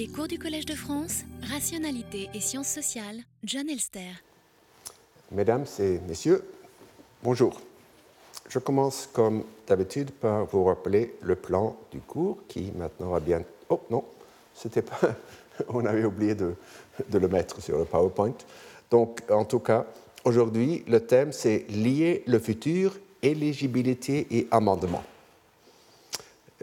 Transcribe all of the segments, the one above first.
Les cours du Collège de France, Rationalité et Sciences sociales, John Elster. Mesdames et messieurs, bonjour. Je commence comme d'habitude par vous rappeler le plan du cours qui maintenant va bien. Oh non, c'était pas. On avait oublié de, de, le mettre sur le PowerPoint. Donc, en tout cas, aujourd'hui, le thème c'est lier le futur, éligibilité et amendement.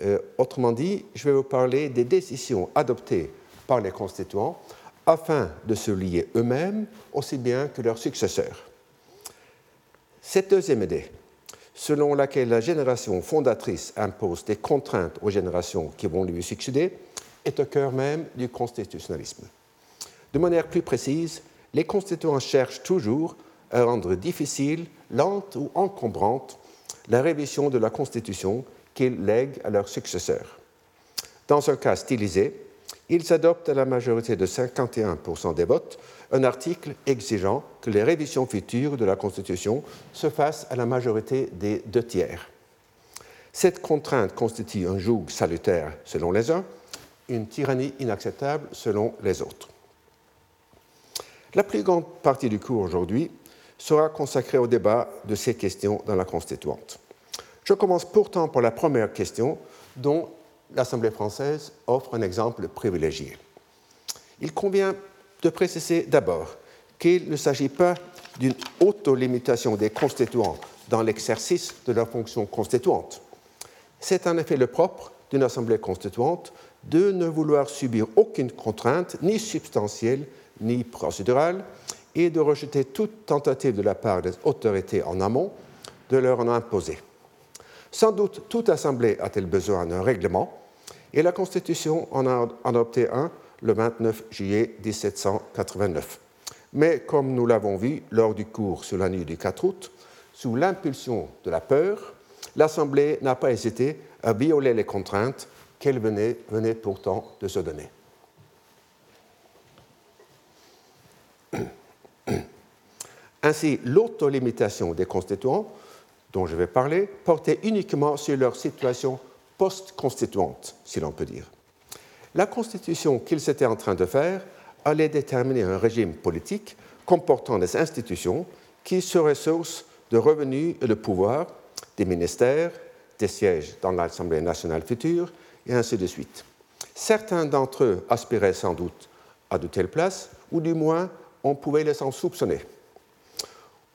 Euh, autrement dit, je vais vous parler des décisions adoptées par les constituants afin de se lier eux-mêmes aussi bien que leurs successeurs. Cette deuxième idée, selon laquelle la génération fondatrice impose des contraintes aux générations qui vont lui succéder, est au cœur même du constitutionnalisme. De manière plus précise, les constituants cherchent toujours à rendre difficile, lente ou encombrante la révision de la Constitution qu'ils lèguent à leurs successeurs. Dans un cas stylisé, ils adoptent à la majorité de 51% des votes un article exigeant que les révisions futures de la Constitution se fassent à la majorité des deux tiers. Cette contrainte constitue un joug salutaire selon les uns, une tyrannie inacceptable selon les autres. La plus grande partie du cours aujourd'hui sera consacrée au débat de ces questions dans la Constituante. Je commence pourtant par la première question dont l'Assemblée française offre un exemple privilégié. Il convient de préciser d'abord qu'il ne s'agit pas d'une autolimitation des constituants dans l'exercice de leur fonction constituante. C'est en effet le propre d'une Assemblée constituante de ne vouloir subir aucune contrainte, ni substantielle, ni procédurale, et de rejeter toute tentative de la part des autorités en amont de leur en imposer. Sans doute, toute assemblée a-t-elle besoin d'un règlement, et la Constitution en a adopté un le 29 juillet 1789. Mais comme nous l'avons vu lors du cours sur la nuit du 4 août, sous l'impulsion de la peur, l'Assemblée n'a pas hésité à violer les contraintes qu'elle venait, pourtant de se donner. Ainsi, l'autolimitation des constituants dont je vais parler portait uniquement sur leur situation post-constituante, si l'on peut dire. La constitution qu'ils étaient en train de faire allait déterminer un régime politique comportant des institutions qui seraient source de revenus et de pouvoir, des ministères, des sièges dans l'Assemblée nationale future, et ainsi de suite. Certains d'entre eux aspiraient sans doute à de telles places, ou du moins on pouvait les en soupçonner.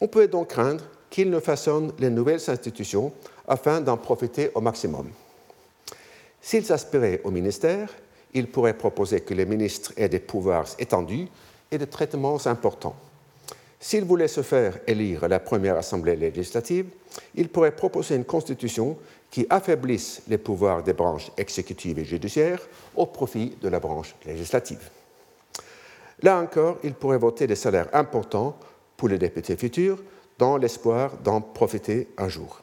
On pouvait donc craindre qu'ils ne façonnent les nouvelles institutions afin d'en profiter au maximum. S'ils aspiraient au ministère, ils pourraient proposer que les ministres aient des pouvoirs étendus et des traitements importants. S'ils voulaient se faire élire à la première assemblée législative, ils pourraient proposer une constitution qui affaiblisse les pouvoirs des branches exécutives et judiciaires au profit de la branche législative. Là encore, ils pourraient voter des salaires importants pour les députés futurs dans l'espoir d'en profiter un jour.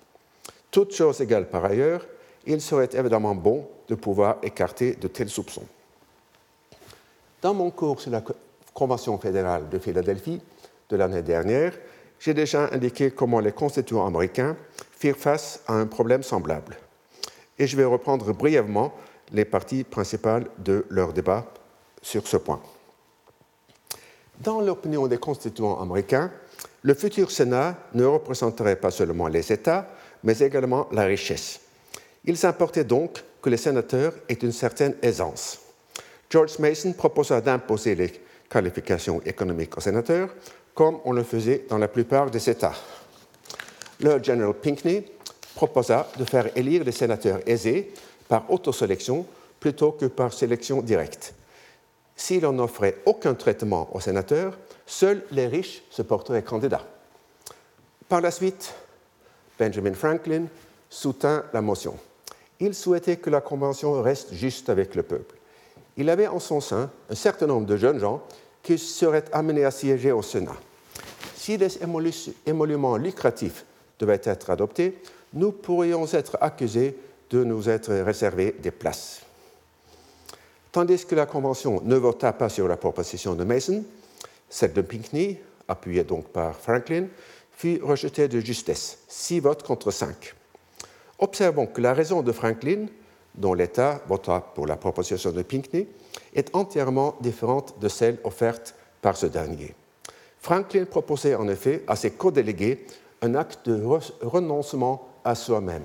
Toutes choses égales par ailleurs, il serait évidemment bon de pouvoir écarter de tels soupçons. Dans mon cours sur la Convention fédérale de Philadelphie de l'année dernière, j'ai déjà indiqué comment les constituants américains firent face à un problème semblable. Et je vais reprendre brièvement les parties principales de leur débat sur ce point. Dans l'opinion des constituants américains, le futur Sénat ne représenterait pas seulement les États, mais également la richesse. Il s'importait donc que les sénateurs aient une certaine aisance. George Mason proposa d'imposer les qualifications économiques aux sénateurs, comme on le faisait dans la plupart des États. Le General Pinckney proposa de faire élire les sénateurs aisés par autosélection plutôt que par sélection directe. Si l'on n'offrait aucun traitement aux sénateurs, seuls les riches se porteraient candidats. Par la suite, Benjamin Franklin soutint la motion. Il souhaitait que la Convention reste juste avec le peuple. Il avait en son sein un certain nombre de jeunes gens qui seraient amenés à siéger au Sénat. Si des émoluments lucratifs devaient être adoptés, nous pourrions être accusés de nous être réservés des places. Tandis que la Convention ne vota pas sur la proposition de Mason, celle de Pinckney, appuyée donc par Franklin, fut rejetée de justesse, six votes contre cinq. Observons que la raison de Franklin dont l'État vota pour la proposition de Pinckney est entièrement différente de celle offerte par ce dernier. Franklin proposait en effet à ses co-délégués un acte de renoncement à soi-même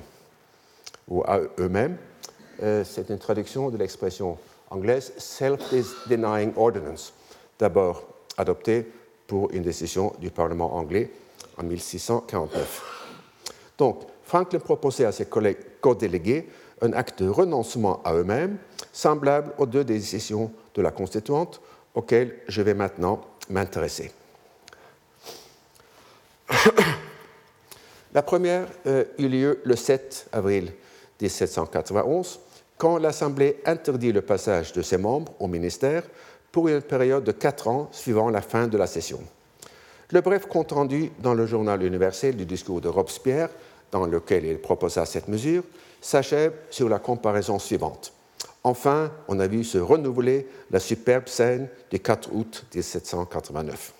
ou à eux-mêmes. Euh, c'est une traduction de l'expression anglaise Self-Denying Ordinance, d'abord adoptée pour une décision du Parlement anglais en 1649. Donc, Franklin proposait à ses collègues co-délégués un acte de renoncement à eux-mêmes, semblable aux deux décisions de la Constituante auxquelles je vais maintenant m'intéresser. la première euh, eut lieu le 7 avril 1791, quand l'Assemblée interdit le passage de ses membres au ministère pour une période de quatre ans suivant la fin de la session. Le bref compte-rendu dans le journal universel du discours de Robespierre, dans lequel il proposa cette mesure, s'achève sur la comparaison suivante. Enfin, on a vu se renouveler la superbe scène du 4 août 1789.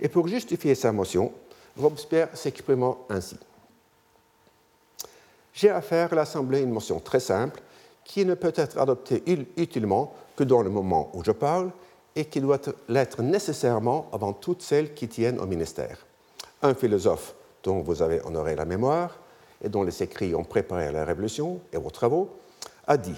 Et pour justifier sa motion, Robespierre s'exprimant ainsi. J'ai à faire à l'Assemblée une motion très simple qui ne peut être adoptée utilement que dans le moment où je parle et qui doit l'être nécessairement avant toutes celles qui tiennent au ministère. Un philosophe dont vous avez honoré la mémoire et dont les écrits ont préparé la Révolution et vos travaux, a dit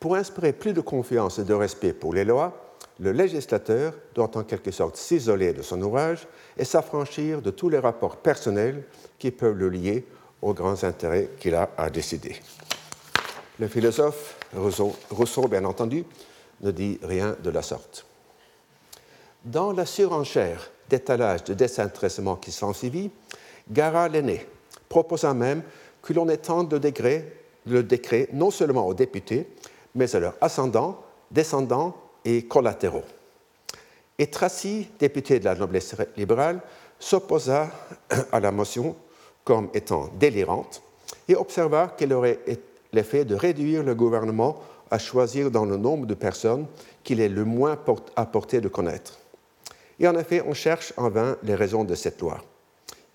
Pour inspirer plus de confiance et de respect pour les lois, le législateur doit en quelque sorte s'isoler de son ouvrage et s'affranchir de tous les rapports personnels qui peuvent le lier aux grands intérêts qu'il a à décider. Le philosophe Rousseau, bien entendu, ne dit rien de la sorte. Dans la surenchère d'étalage de désintéressement qui s'ensuivit, Gara l'aîné proposa même que l'on étende le décret, le décret non seulement aux députés, mais à leurs ascendants, descendants et collatéraux. Et Tracy, député de la noblesse libérale, s'opposa à la motion comme étant délirante et observa qu'elle aurait l'effet de réduire le gouvernement à choisir dans le nombre de personnes qu'il est le moins à portée de connaître. Et en effet, on cherche en vain les raisons de cette loi.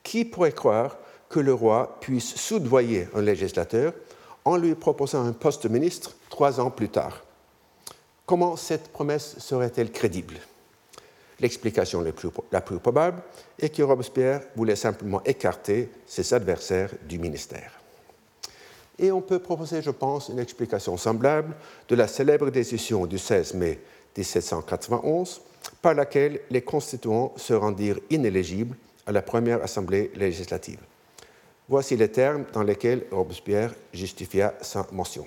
Qui pourrait croire que le roi puisse soudoyer un législateur en lui proposant un poste de ministre trois ans plus tard? Comment cette promesse serait-elle crédible? L'explication la plus probable est que Robespierre voulait simplement écarter ses adversaires du ministère. Et on peut proposer, je pense, une explication semblable de la célèbre décision du 16 mai 1791 par laquelle les constituants se rendirent inéligibles à la première assemblée législative. Voici les termes dans lesquels Robespierre justifia sa motion.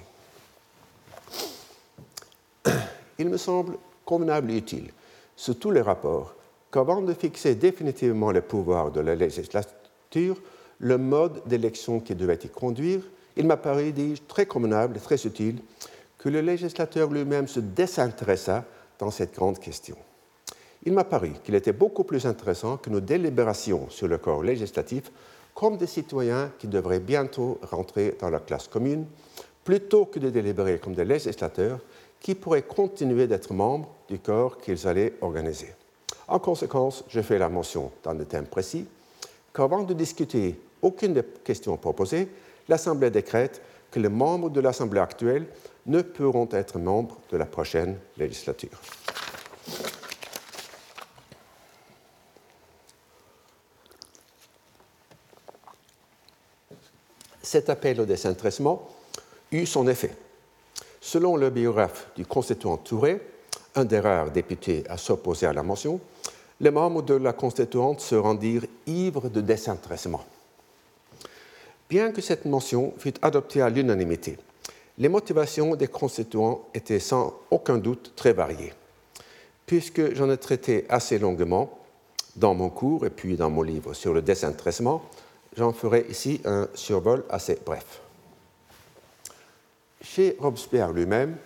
Il me semble convenable et utile sous tous les rapports qu'avant de fixer définitivement les pouvoirs de la législature, le mode d'élection qui devait y conduire, il m'a paru, dis-je, très convenable et très utile que le législateur lui-même se désintéressât dans cette grande question. Il m'a paru qu'il était beaucoup plus intéressant que nos délibérations sur le corps législatif comme des citoyens qui devraient bientôt rentrer dans la classe commune, plutôt que de délibérer comme des législateurs qui pourraient continuer d'être membres du corps qu'ils allaient organiser. En conséquence, je fais la mention dans des thèmes précis qu'avant de discuter aucune des questions proposées, l'Assemblée décrète que les membres de l'Assemblée actuelle ne pourront être membres de la prochaine législature. Cet appel au désintéressement eut son effet. Selon le biographe du constituant Touré, un des rares députés à s'opposer à la mention, les membres de la constituante se rendirent ivres de désintéressement. Bien que cette mention fût adoptée à l'unanimité, les motivations des constituants étaient sans aucun doute très variées. Puisque j'en ai traité assez longuement dans mon cours et puis dans mon livre sur le désintéressement, j'en ferai ici un survol assez bref. Chez Robespierre lui-même,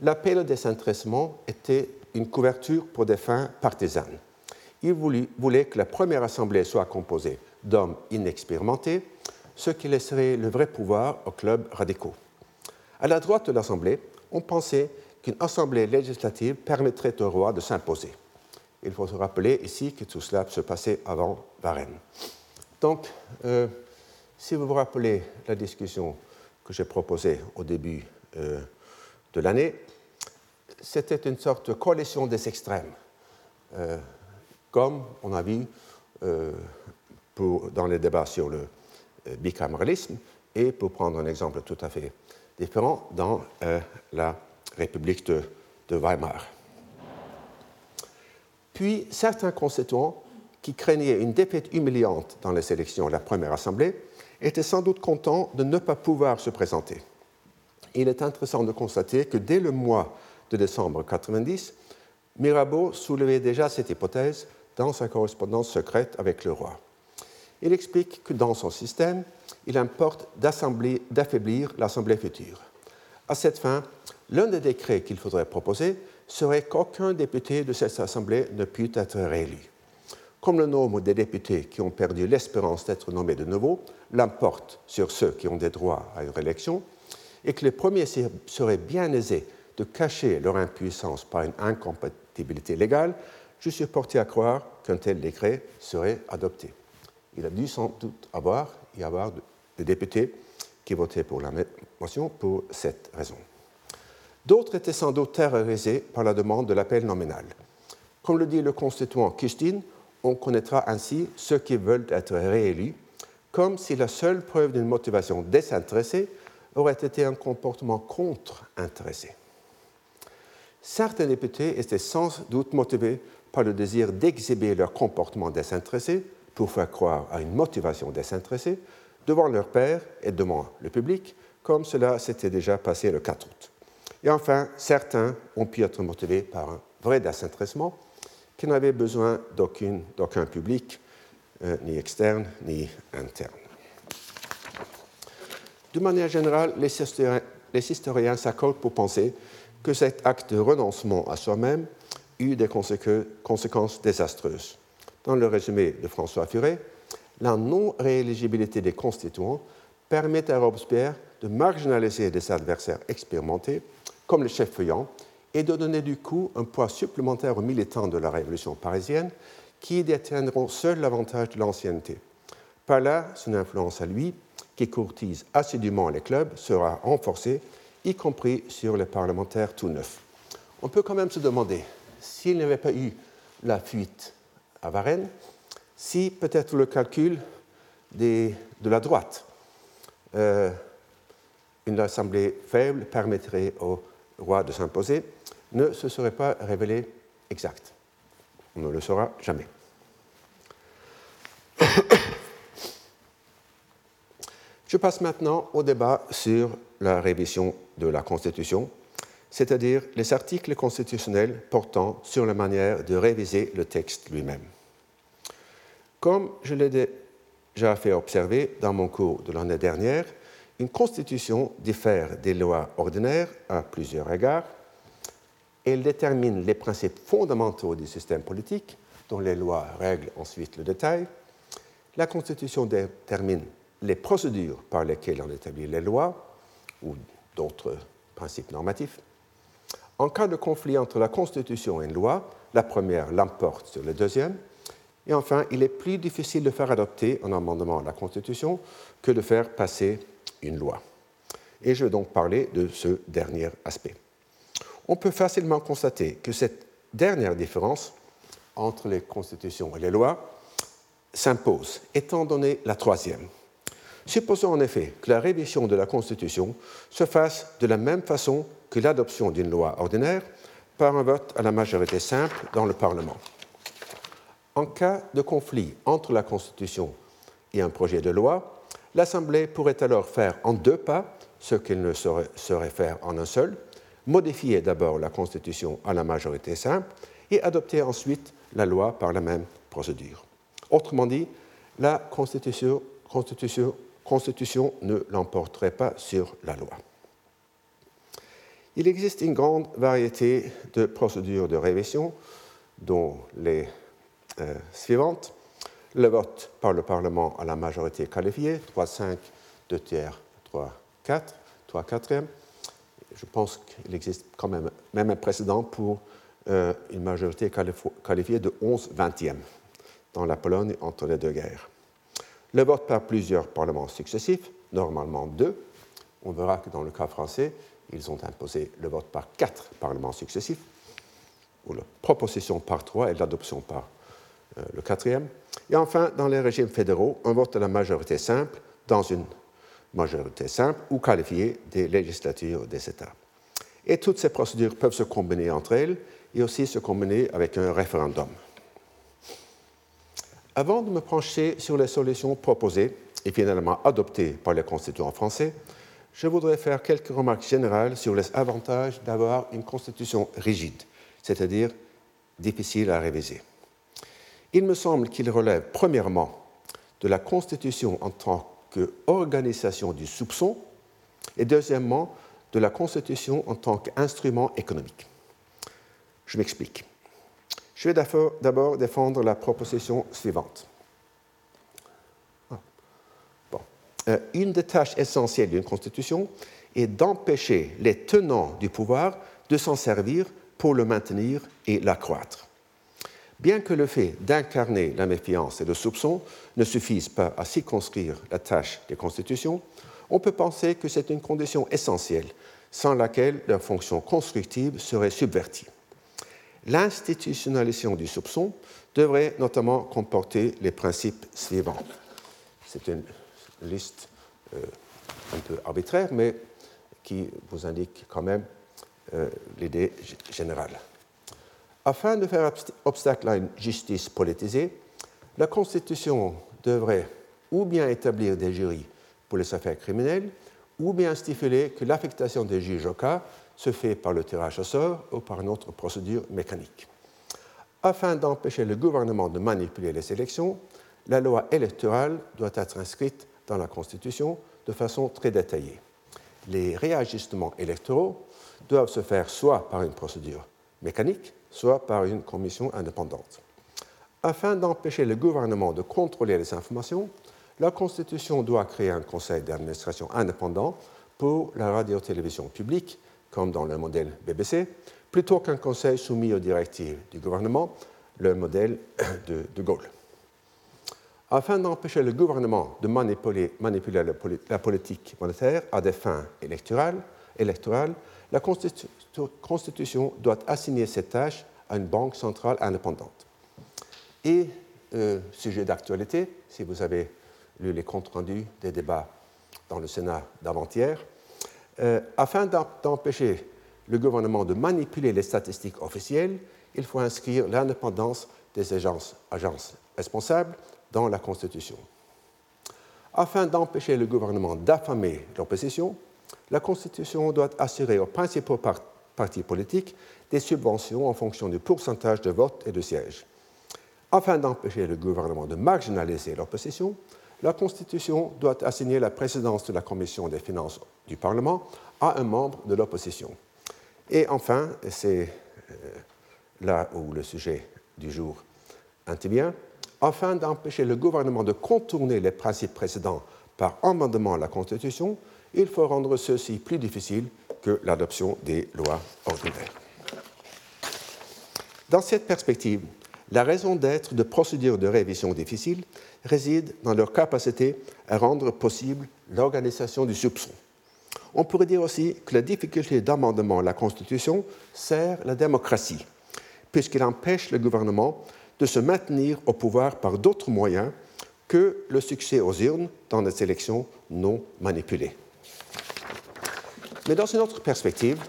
l'appel au désintéressement était une couverture pour des fins partisanes. Il voulait que la première assemblée soit composée d'hommes inexpérimentés, ce qui laisserait le vrai pouvoir aux clubs radicaux. À la droite de l'Assemblée, on pensait qu'une assemblée législative permettrait au roi de s'imposer. Il faut se rappeler ici que tout cela se passait avant Varennes. Donc, euh, si vous vous rappelez la discussion que j'ai proposé au début de l'année, c'était une sorte de coalition des extrêmes, comme on a vu dans les débats sur le bicaméralisme, et pour prendre un exemple tout à fait différent, dans la République de Weimar. Puis certains constituants qui craignaient une défaite humiliante dans les élections à la première assemblée étaient sans doute contents de ne pas pouvoir se présenter. Il est intéressant de constater que dès le mois de décembre 90, Mirabeau soulevait déjà cette hypothèse dans sa correspondance secrète avec le roi. Il explique que dans son système, il importe d'affaiblir l'Assemblée future. À cette fin, l'un des décrets qu'il faudrait proposer serait qu'aucun député de cette Assemblée ne pût être réélu. Comme le nombre des députés qui ont perdu l'espérance d'être nommés de nouveau l'emporte sur ceux qui ont des droits à une réélection, et que les premiers seraient bien aisés de cacher leur impuissance par une incompatibilité légale, je suis porté à croire qu'un tel décret serait adopté. Il a dû sans doute avoir, y avoir des députés qui votaient pour la motion pour cette raison. D'autres étaient sans doute terrorisés par la demande de l'appel nominal. Comme le dit le constituant Kustine, on connaîtra ainsi ceux qui veulent être réélus, comme si la seule preuve d'une motivation désintéressée aurait été un comportement contre-intéressé. Certains députés étaient sans doute motivés par le désir d'exhiber leur comportement désintéressé pour faire croire à une motivation désintéressée devant leur père et devant le public, comme cela s'était déjà passé le 4 août. Et enfin, certains ont pu être motivés par un vrai désintéressement qui n'avait besoin d'aucun public, euh, ni externe ni interne. De manière générale, les historiens, s'accordent pour penser que cet acte de renoncement à soi-même eut des conséquences désastreuses. Dans le résumé de François Furet, la non-rééligibilité des constituants permet à Robespierre de marginaliser des adversaires expérimentés comme le chef Feuillant, et de donner du coup un poids supplémentaire aux militants de la Révolution parisienne qui détiendront seuls l'avantage de l'ancienneté. Par là, son influence à lui, qui courtise assidûment les clubs, sera renforcée, y compris sur les parlementaires tout neufs. On peut quand même se demander, s'il n'y avait pas eu la fuite à Varennes, si peut-être le calcul de la droite, euh, une assemblée faible permettrait aux roi de s'imposer, ne se serait pas révélé exact. On ne le saura jamais. Je passe maintenant au débat sur la révision de la Constitution, c'est-à-dire les articles constitutionnels portant sur la manière de réviser le texte lui-même. Comme je l'ai déjà fait observer dans mon cours de l'année dernière, une constitution diffère des lois ordinaires à plusieurs égards. Elle détermine les principes fondamentaux du système politique, dont les lois règlent ensuite le détail. La constitution détermine les procédures par lesquelles on établit les lois ou d'autres principes normatifs. En cas de conflit entre la Constitution et une loi, la première l'emporte sur la deuxième. Et enfin, il est plus difficile de faire adopter un amendement à la Constitution que de faire passer une loi. Et je vais donc parler de ce dernier aspect. On peut facilement constater que cette dernière différence entre les constitutions et les lois s'impose, étant donné la troisième. Supposons en effet que la révision de la Constitution se fasse de la même façon que l'adoption d'une loi ordinaire par un vote à la majorité simple dans le Parlement. En cas de conflit entre la Constitution et un projet de loi, l'Assemblée pourrait alors faire en deux pas ce qu'elle ne saurait, faire en un seul, modifier d'abord la Constitution à la majorité simple et adopter ensuite la loi par la même procédure. Autrement dit, la Constitution, Constitution ne l'emporterait pas sur la loi. Il existe une grande variété de procédures de révision, dont les euh, suivantes le vote par le Parlement à la majorité qualifiée, 3 5, 2 tiers, 3 4, 3 quatrièmes. Je pense qu'il existe quand même, même un précédent pour euh, une majorité qualifiée de 11 vingtièmes dans la Pologne entre les deux guerres. Le vote par plusieurs parlements successifs, normalement deux. On verra que dans le cas français, ils ont imposé le vote par quatre parlements successifs, ou la proposition par trois et l'adoption par euh, le quatrième. Et enfin, dans les régimes fédéraux, un vote à la majorité simple dans une majorité simple ou qualifiée des législatures des États. Et toutes ces procédures peuvent se combiner entre elles et aussi se combiner avec un référendum. Avant de me pencher sur les solutions proposées et finalement adoptées par les constituants français, je voudrais faire quelques remarques générales sur les avantages d'avoir une constitution rigide, c'est-à-dire difficile à réviser. Il me semble qu'il relève premièrement de la constitution en tant qu'organisation du soupçon et deuxièmement de la constitution en tant qu'instrument économique. Je m'explique. Je vais d'abord défendre la proposition suivante. Ah. Euh, une des tâches essentielles d'une constitution est d'empêcher les tenants du pouvoir de s'en servir pour le maintenir et l'accroître. Bien que le fait d'incarner la méfiance et le soupçon ne suffise pas à circonscrire la tâche des constitutions, on peut penser que c'est une condition essentielle sans laquelle leur fonction constructive serait subvertie. L'institutionnalisation du soupçon devrait notamment comporter les principes suivants. C'est une liste euh, un peu arbitraire, mais qui vous indique quand même euh, l'idée générale. Afin de faire obstacle à une justice politisée, la Constitution devrait ou bien établir des jurys pour les affaires criminelles, ou bien stipuler que l'affectation des juges au cas se fait par le tirage au sort ou par une autre procédure mécanique. Afin d'empêcher le gouvernement de manipuler les élections, la loi électorale doit être inscrite dans la Constitution de façon très détaillée. Les réajustements électoraux doivent se faire soit par une procédure mécanique, soit par une commission indépendante. Afin d'empêcher le gouvernement de contrôler les informations, la Constitution doit créer un conseil d'administration indépendant pour la radio-télévision publique, comme dans le modèle BBC, plutôt qu'un conseil soumis aux directives du gouvernement, le modèle de De Gaulle. Afin d'empêcher le gouvernement de manipuler, la, politique monétaire à des fins électorales, la Constitution doit assigner cette tâche à une banque centrale indépendante. Et, euh, sujet d'actualité, si vous avez lu les comptes rendus des débats dans le Sénat d'avant-hier, euh, afin d'empêcher le gouvernement de manipuler les statistiques officielles, il faut inscrire l'indépendance des agences, responsables dans la Constitution. Afin d'empêcher le gouvernement d'affamer l'opposition, la Constitution doit assurer aux principaux partis politiques des subventions en fonction du pourcentage de votes et de sièges. Afin d'empêcher le gouvernement de marginaliser l'opposition, la Constitution doit assigner la présidence de la Commission des finances du Parlement à un membre de l'opposition. Et enfin, c'est euh, là où le sujet du jour intervient, afin d'empêcher le gouvernement de contourner les principes précédents par amendement à la Constitution, il faut rendre ceci plus difficile que l'adoption des lois ordinaires. Dans cette perspective, la raison d'être de procédures de révision difficiles réside dans leur capacité à rendre possible l'organisation du soupçon. On pourrait dire aussi que la difficulté d'amendement à la Constitution sert la démocratie, puisqu'elle empêche le gouvernement de se maintenir au pouvoir par d'autres moyens que le succès aux urnes dans des élections non manipulées. Mais dans une autre perspective,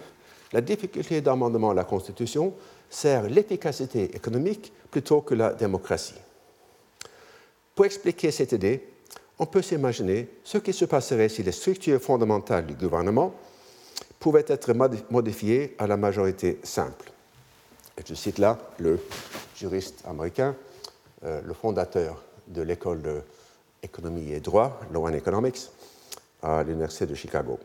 la difficulté d'amendement à la Constitution sert l'efficacité économique plutôt que la démocratie. Pour expliquer cette idée, on peut s'imaginer ce qui se passerait si les structures fondamentales du gouvernement pouvaient être modifiées à la majorité simple. Je cite là le juriste américain, euh, le fondateur de l'école d'économie et droit, Law Economics, à l'Université de Chicago.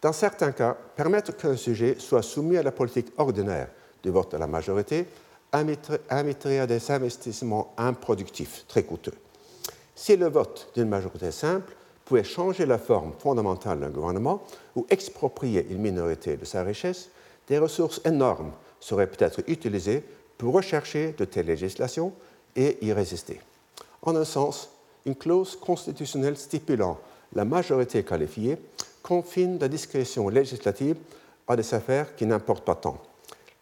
Dans certains cas, permettre qu'un sujet soit soumis à la politique ordinaire du vote à la majorité à des investissements improductifs, très coûteux. Si le vote d'une majorité simple pouvait changer la forme fondamentale d'un gouvernement ou exproprier une minorité de sa richesse, des ressources énormes seraient peut-être utilisées pour rechercher de telles législations et y résister. En un sens, une clause constitutionnelle stipulant la majorité qualifiée confine la discrétion législative à des affaires qui n'importent pas tant.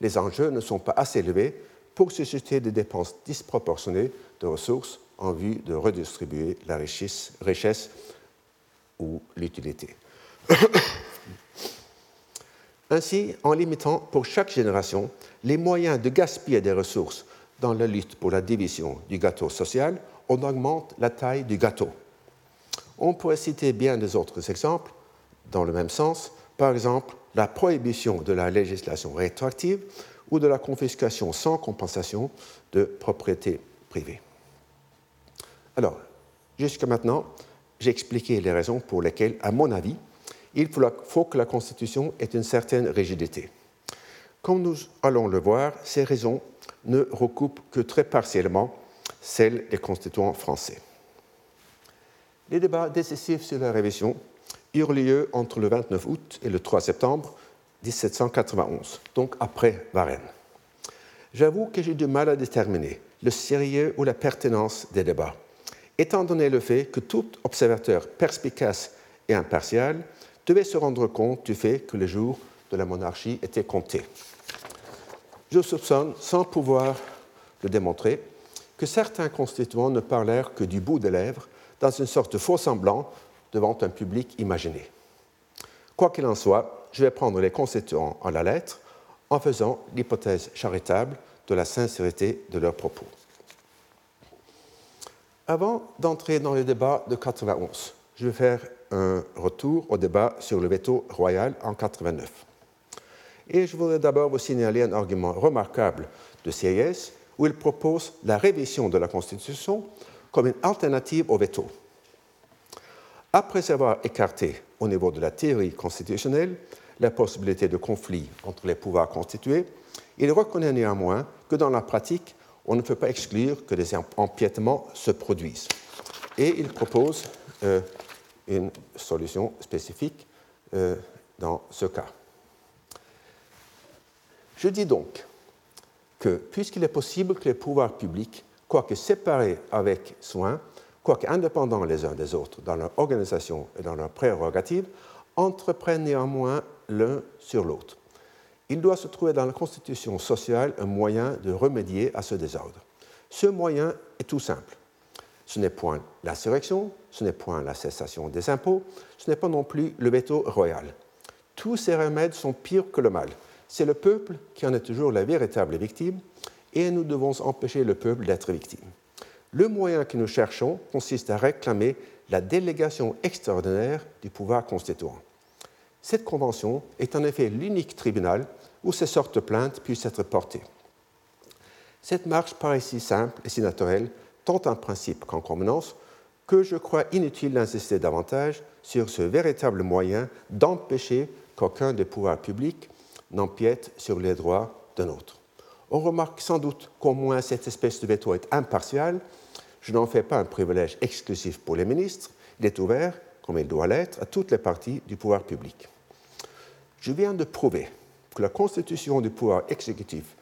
Les enjeux ne sont pas assez élevés pour susciter des dépenses disproportionnées de ressources en vue de redistribuer la richesse, ou l'utilité. Ainsi, en limitant pour chaque génération les moyens de gaspiller des ressources dans la lutte pour la division du gâteau social, on augmente la taille du gâteau. On pourrait citer bien des autres exemples dans le même sens, par exemple la prohibition de la législation rétroactive ou de la confiscation sans compensation de propriété privée. Alors, jusqu'à maintenant, j'ai expliqué les raisons pour lesquelles, à mon avis, il faut que la Constitution ait une certaine rigidité. Comme nous allons le voir, ces raisons ne recoupent que très partiellement celles des constituants français. Les débats décisifs sur la révision eurent lieu entre le 29 août et le 3 septembre 1791, donc après Varennes. J'avoue que j'ai du mal à déterminer le sérieux ou la pertinence des débats, étant donné le fait que tout observateur perspicace et impartial devait se rendre compte du fait que le jour de la monarchie était compté. Je soupçonne, sans pouvoir le démontrer, que certains constituants ne parlèrent que du bout des lèvres, dans une sorte de faux semblant devant un public imaginé. Quoi qu'il en soit, je vais prendre les constituants à la lettre en faisant l'hypothèse charitable de la sincérité de leurs propos. Avant d'entrer dans le débat de 91, je vais faire un retour au débat sur le veto royal en 89. Et je voudrais d'abord vous signaler un argument remarquable de CIS où il propose la révision de la Constitution comme une alternative au veto. Après avoir écarté au niveau de la théorie constitutionnelle la possibilité de conflit entre les pouvoirs constitués, il reconnaît néanmoins que dans la pratique, on ne peut pas exclure que des empiètements se produisent. Et il propose euh, une solution spécifique euh, dans ce cas. Je dis donc que puisqu'il est possible que les pouvoirs publics, quoique séparés avec soin, quoique indépendants les uns des autres dans leur organisation et dans leurs prérogatives, entreprennent néanmoins l'un sur l'autre. Il doit se trouver dans la constitution sociale un moyen de remédier à ce désordre. Ce moyen est tout simple. Ce n'est point l'insurrection, ce n'est point la cessation des impôts, ce n'est pas non plus le veto royal. Tous ces remèdes sont pires que le mal. C'est le peuple qui en est toujours la véritable victime et nous devons empêcher le peuple d'être victime. Le moyen que nous cherchons consiste à réclamer la délégation extraordinaire du pouvoir constituant. Cette convention est en effet l'unique tribunal où ces sortes de plaintes puissent être portées. Cette marche paraît si simple et si naturelle tant en principe qu'en convenance, que je crois inutile d'insister davantage sur ce véritable moyen d'empêcher qu'aucun des pouvoirs publics n'empiète sur les droits d'un autre. On remarque sans doute qu'au moins cette espèce de veto est impartial. Je n'en fais pas un privilège exclusif pour les ministres. Il est ouvert, comme il doit l'être, à toutes les parties du pouvoir public. Je viens de prouver que la constitution du pouvoir exécutif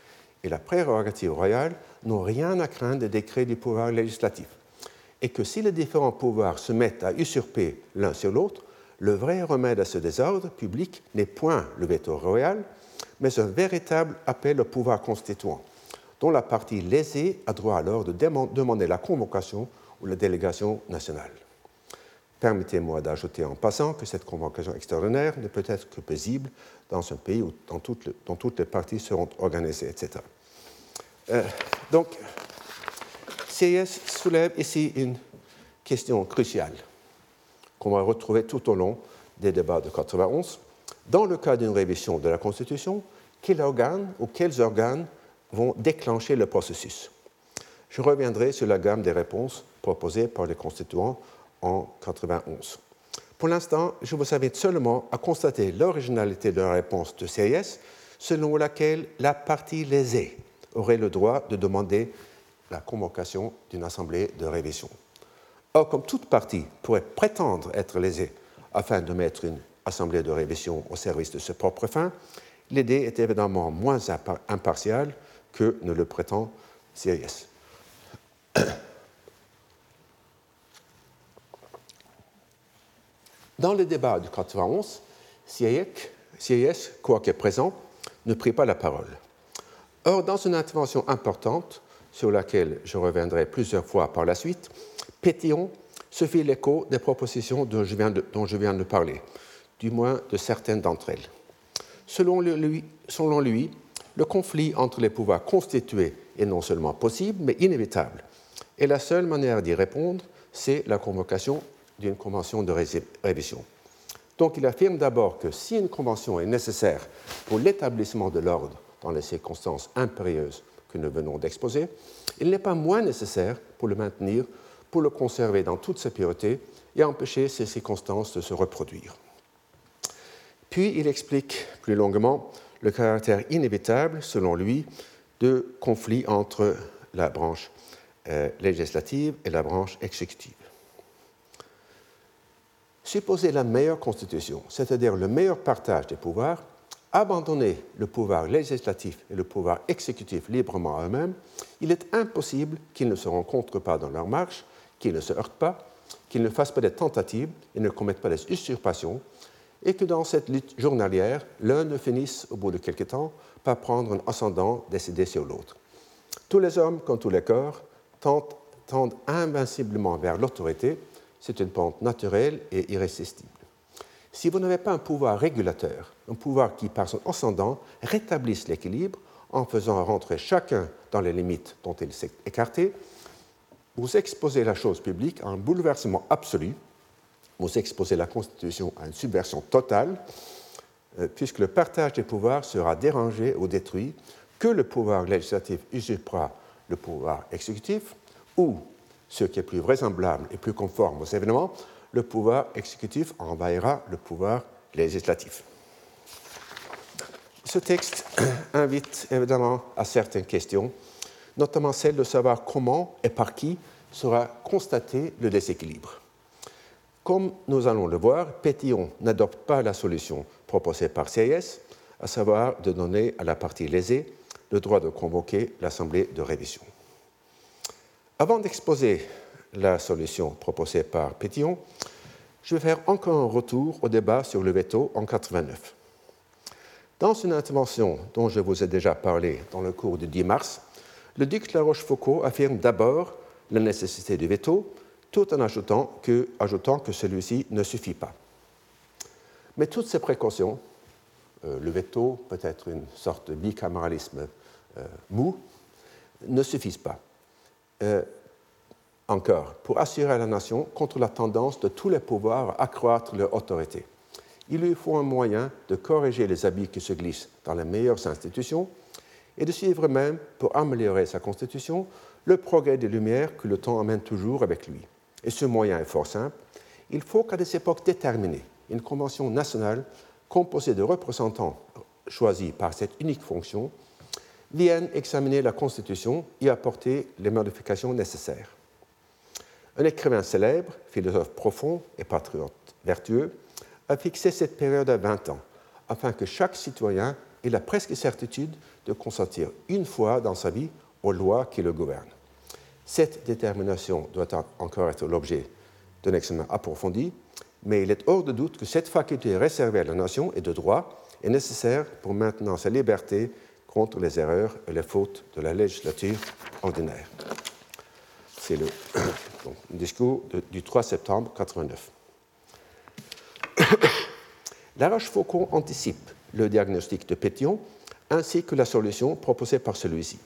et la prérogative royale n'ont rien à craindre des décrets du pouvoir législatif, et que si les différents pouvoirs se mettent à usurper l'un sur l'autre, le vrai remède à ce désordre public n'est point le veto royal, mais un véritable appel au pouvoir constituant, dont la partie lésée a droit alors de demander la convocation ou la délégation nationale. Permettez-moi d'ajouter en passant que cette convocation extraordinaire ne peut être que paisible dans un pays où, dont, toutes, les, parties seront organisées, etc. Euh, donc, CIS soulève ici une question cruciale qu'on va retrouver tout au long des débats de 91. Dans le cas d'une révision de la Constitution, quel organe ou quels organes vont déclencher le processus? Je reviendrai sur la gamme des réponses proposées par les constituants en 91. Pour l'instant, je vous invite seulement à constater l'originalité de la réponse de CIS, selon laquelle la partie lésée aurait le droit de demander la convocation d'une assemblée de révision. Or, comme toute partie pourrait prétendre être lésée afin de mettre une assemblée de révision au service de ses propres fins, l'idée est évidemment moins impartiale que ne le prétend CIS. Dans le débat du 91, CIS, quoique présent, ne prit pas la parole. Or, dans une intervention importante, sur laquelle je reviendrai plusieurs fois par la suite, Pétillon se fit l'écho des propositions dont je, viens de, de parler, du moins de certaines d'entre elles. Selon lui, le conflit entre les pouvoirs constitués est non seulement possible, mais inévitable. Et la seule manière d'y répondre, c'est la convocation d'une convention de révision. Donc il affirme d'abord que si une convention est nécessaire pour l'établissement de l'ordre dans les circonstances impérieuses que nous venons d'exposer, il n'est pas moins nécessaire pour le maintenir, pour le conserver dans toute sa pureté et empêcher ces circonstances de se reproduire. Puis il explique plus longuement le caractère inévitable, selon lui, de conflits entre la branche euh, législative et la branche exécutive. Supposer la meilleure constitution, c'est-à-dire le meilleur partage des pouvoirs, abandonner le pouvoir législatif et le pouvoir exécutif librement à eux-mêmes, il est impossible qu'ils ne se rencontrent pas dans leur marche, qu'ils ne se heurtent pas, qu'ils ne fassent pas des tentatives et ne commettent pas des usurpations, et que dans cette lutte journalière, l'un ne finisse, au bout de quelque temps, par prendre un ascendant décidé sur l'autre. Tous les hommes, comme tous les corps, tendent invinciblement vers l'autorité, c'est une pente naturelle et irrésistible. Si vous n'avez pas un pouvoir régulateur, un pouvoir qui, par son ascendant, rétablisse l'équilibre en faisant rentrer chacun dans les limites dont il s'est écarté, vous exposez la chose publique à un bouleversement absolu, vous exposez la Constitution à une subversion totale, euh, puisque le partage des pouvoirs sera dérangé ou détruit, que le pouvoir législatif usurpera le pouvoir exécutif, ou, ce qui est plus vraisemblable et plus conforme aux événements, le pouvoir exécutif envahira le pouvoir législatif. Ce texte invite évidemment à certaines questions, notamment celle de savoir comment et par qui sera constaté le déséquilibre. Comme nous allons le voir, Pétillon n'adopte pas la solution proposée par CIS, à savoir de donner à la partie lésée le droit de convoquer l'Assemblée de révision. Avant d'exposer la solution proposée par Pétillon, je vais faire encore un retour au débat sur le veto en 89. Dans une intervention dont je vous ai déjà parlé dans le cours du 10 mars, le duc de la Rochefoucauld affirme d'abord la nécessité du veto, tout en ajoutant que, ajoutant que celui-ci ne suffit pas. Mais toutes ces précautions, euh, le veto peut être une sorte de bicaméralisme euh, mou, ne suffisent pas. Euh, encore pour assurer la nation contre la tendance de tous les pouvoirs à accroître leur autorité. Il lui faut un moyen de corriger les habits qui se glissent dans les meilleures institutions et de suivre même, pour améliorer sa constitution, le progrès des Lumières que le temps amène toujours avec lui. Et ce moyen est fort simple. Il faut qu'à des époques déterminées, une convention nationale composée de représentants choisis par cette unique fonction vienne examiner la Constitution et apporter les modifications nécessaires. Un écrivain célèbre, philosophe profond et patriote vertueux, a fixé cette période à 20 ans, afin que chaque citoyen ait la presque certitude de consentir une fois dans sa vie aux lois qui le gouvernent. Cette détermination doit encore être l'objet d'un examen approfondi, mais il est hors de doute que cette faculté réservée à la nation et de droit est nécessaire pour maintenir sa liberté contre les erreurs et les fautes de la législature ordinaire. C'est le discours du 3 septembre 89. La Rochefoucauld anticipe le diagnostic de Pétion ainsi que la solution proposée par celui-ci.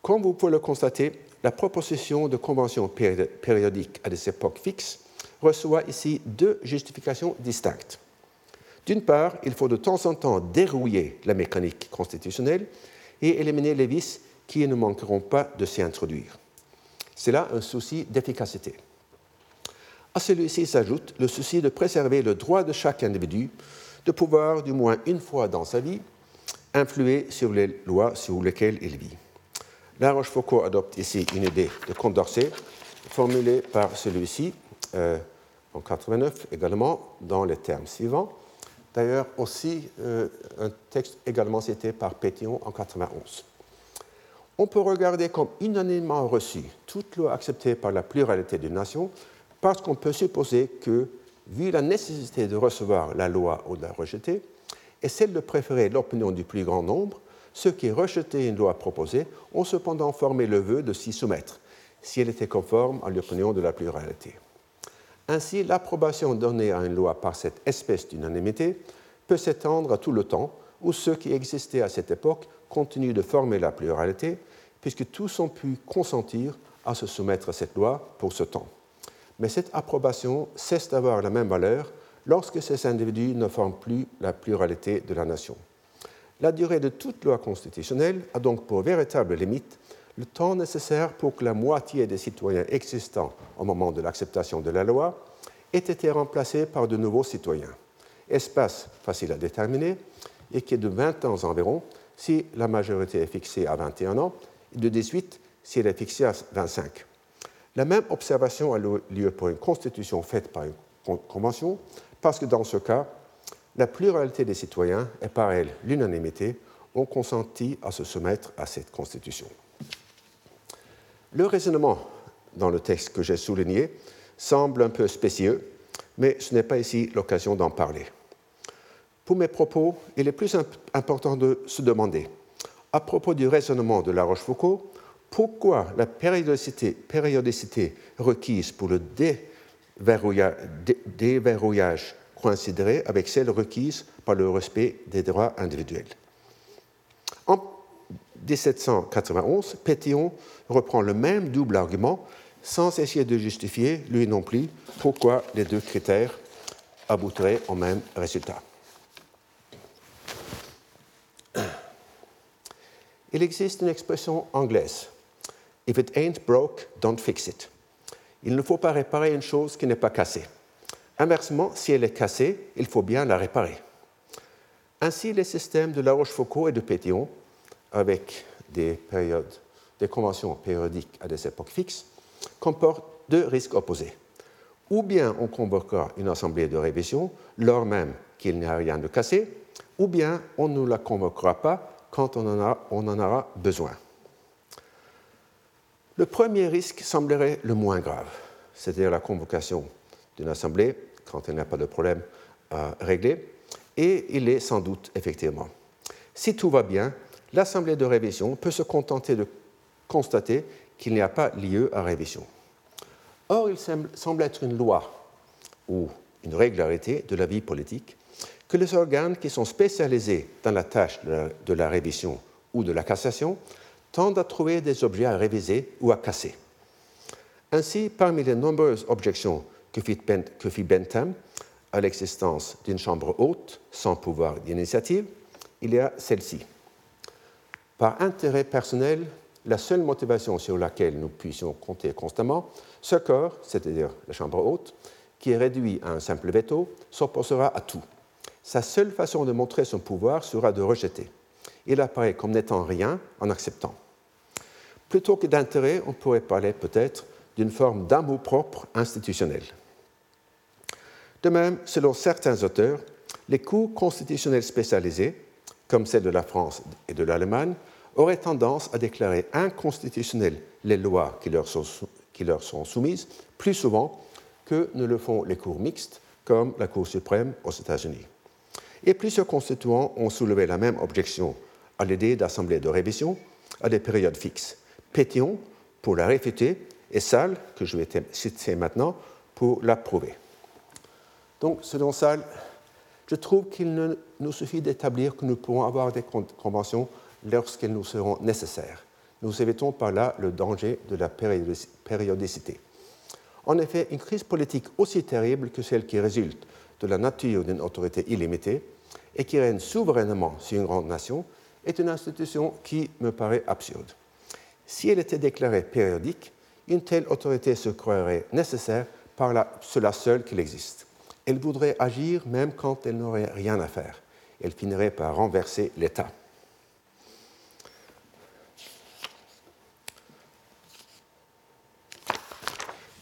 Comme vous pouvez le constater, la proposition de convention périodique à des époques fixes reçoit ici deux justifications distinctes. D'une part, il faut de temps en temps dérouiller la mécanique constitutionnelle et éliminer les vices qui ne manqueront pas de s'y introduire. C'est là un souci d'efficacité. À celui-ci s'ajoute le souci de préserver le droit de chaque individu de pouvoir, du moins une fois dans sa vie, influer sur les lois sur lesquelles il vit. La Rochefoucauld adopte ici une idée de Condorcet, formulée par celui-ci euh, en 89 également dans les termes suivants. D'ailleurs, aussi euh, un texte également cité par Pétion en 91 on peut regarder comme unanimement reçu toute loi acceptée par la pluralité des nations parce qu'on peut supposer que vu la nécessité de recevoir la loi ou de la rejeter, et celle de préférer l'opinion du plus grand nombre, ceux qui rejetaient une loi proposée ont cependant formé le vœu de s'y soumettre, si elle était conforme à l'opinion de la pluralité. Ainsi, l'approbation donnée à une loi par cette espèce d'unanimité peut s'étendre à tout le temps où ceux qui existaient à cette époque continuent de former la pluralité, puisque tous ont pu consentir à se soumettre à cette loi pour ce temps. Mais cette approbation cesse d'avoir la même valeur lorsque ces individus ne forment plus la pluralité de la nation. La durée de toute loi constitutionnelle a donc pour véritable limite le temps nécessaire pour que la moitié des citoyens existants au moment de l'acceptation de la loi ait été remplacée par de nouveaux citoyens. Espace facile à déterminer et qui est de 20 ans environ si la majorité est fixée à 21 ans et de 18 si elle est fixée à 25. La même observation a lieu pour une constitution faite par une convention, parce que dans ce cas, la pluralité des citoyens et par elle l'unanimité ont consenti à se soumettre à cette constitution. Le raisonnement dans le texte que j'ai souligné semble un peu spécieux, mais ce n'est pas ici l'occasion d'en parler. Pour mes propos, il est plus important de se demander, à propos du raisonnement de La Rochefoucauld, pourquoi la périodicité, périodicité requise pour le déverrouillage coïnciderait avec celle requise par le respect des droits individuels. En 1791, Pétion reprend le même double argument sans essayer de justifier, lui non plus, pourquoi les deux critères aboutiraient au même résultat. Il existe une expression anglaise If it ain't broke, don't fix it. Il ne faut pas réparer une chose qui n'est pas cassée. Inversement, si elle est cassée, il faut bien la réparer. Ainsi, les systèmes de La Rochefoucauld et de Pétion, avec des, conventions périodiques à des époques fixes, comportent deux risques opposés. Ou bien on convoquera une assemblée de révision lors même qu'il n'y a rien de cassé, ou bien on ne la convoquera pas quand on en, on en aura besoin. Le premier risque semblerait le moins grave, c'est-à-dire la convocation d'une assemblée quand il n'y a pas de problème à régler, et il est sans doute effectivement. Si tout va bien, l'assemblée de révision peut se contenter de constater qu'il n'y a pas lieu à révision. Or, il semble être une loi ou une régularité de la vie politique que les organes qui sont spécialisés dans la tâche de la révision ou de la cassation tendent à trouver des objets à réviser ou à casser. Ainsi, parmi les nombreuses objections que fit, Bentham à l'existence d'une chambre haute sans pouvoir d'initiative, il y a celle-ci. Par intérêt personnel, la seule motivation sur laquelle nous puissions compter constamment, ce corps, c'est-à-dire la chambre haute, qui est réduit à un simple veto, s'opposera à tout. Sa seule façon de montrer son pouvoir sera de rejeter il apparaît comme n'étant rien en acceptant. Plutôt que d'intérêt, on pourrait parler peut-être d'une forme d'amour-propre institutionnel. De même, selon certains auteurs, les cours constitutionnels spécialisés, comme celles de la France et de l'Allemagne, auraient tendance à déclarer inconstitutionnelles les lois qui leur, sont, qui leur sont soumises plus souvent que ne le font les cours mixtes, comme la Cour suprême aux États-Unis. Et plusieurs constituants ont soulevé la même objection à l'idée d'assemblée de révision à des périodes fixes. Pétion pour la réfuter et Salle, que je vais citer maintenant, pour l'approuver. Donc, selon Salle, je trouve qu'il nous suffit d'établir que nous pourrons avoir des conventions lorsqu'elles nous seront nécessaires. Nous évitons par là le danger de la périodicité. En effet, une crise politique aussi terrible que celle qui résulte de la nature d'une autorité illimitée et qui règne souverainement sur une grande nation est une institution qui me paraît absurde. Si elle était déclarée périodique, une telle autorité se croirait nécessaire par la, cela seul qu'il existe. Elle voudrait agir même quand elle n'aurait rien à faire. Elle finirait par renverser l'État.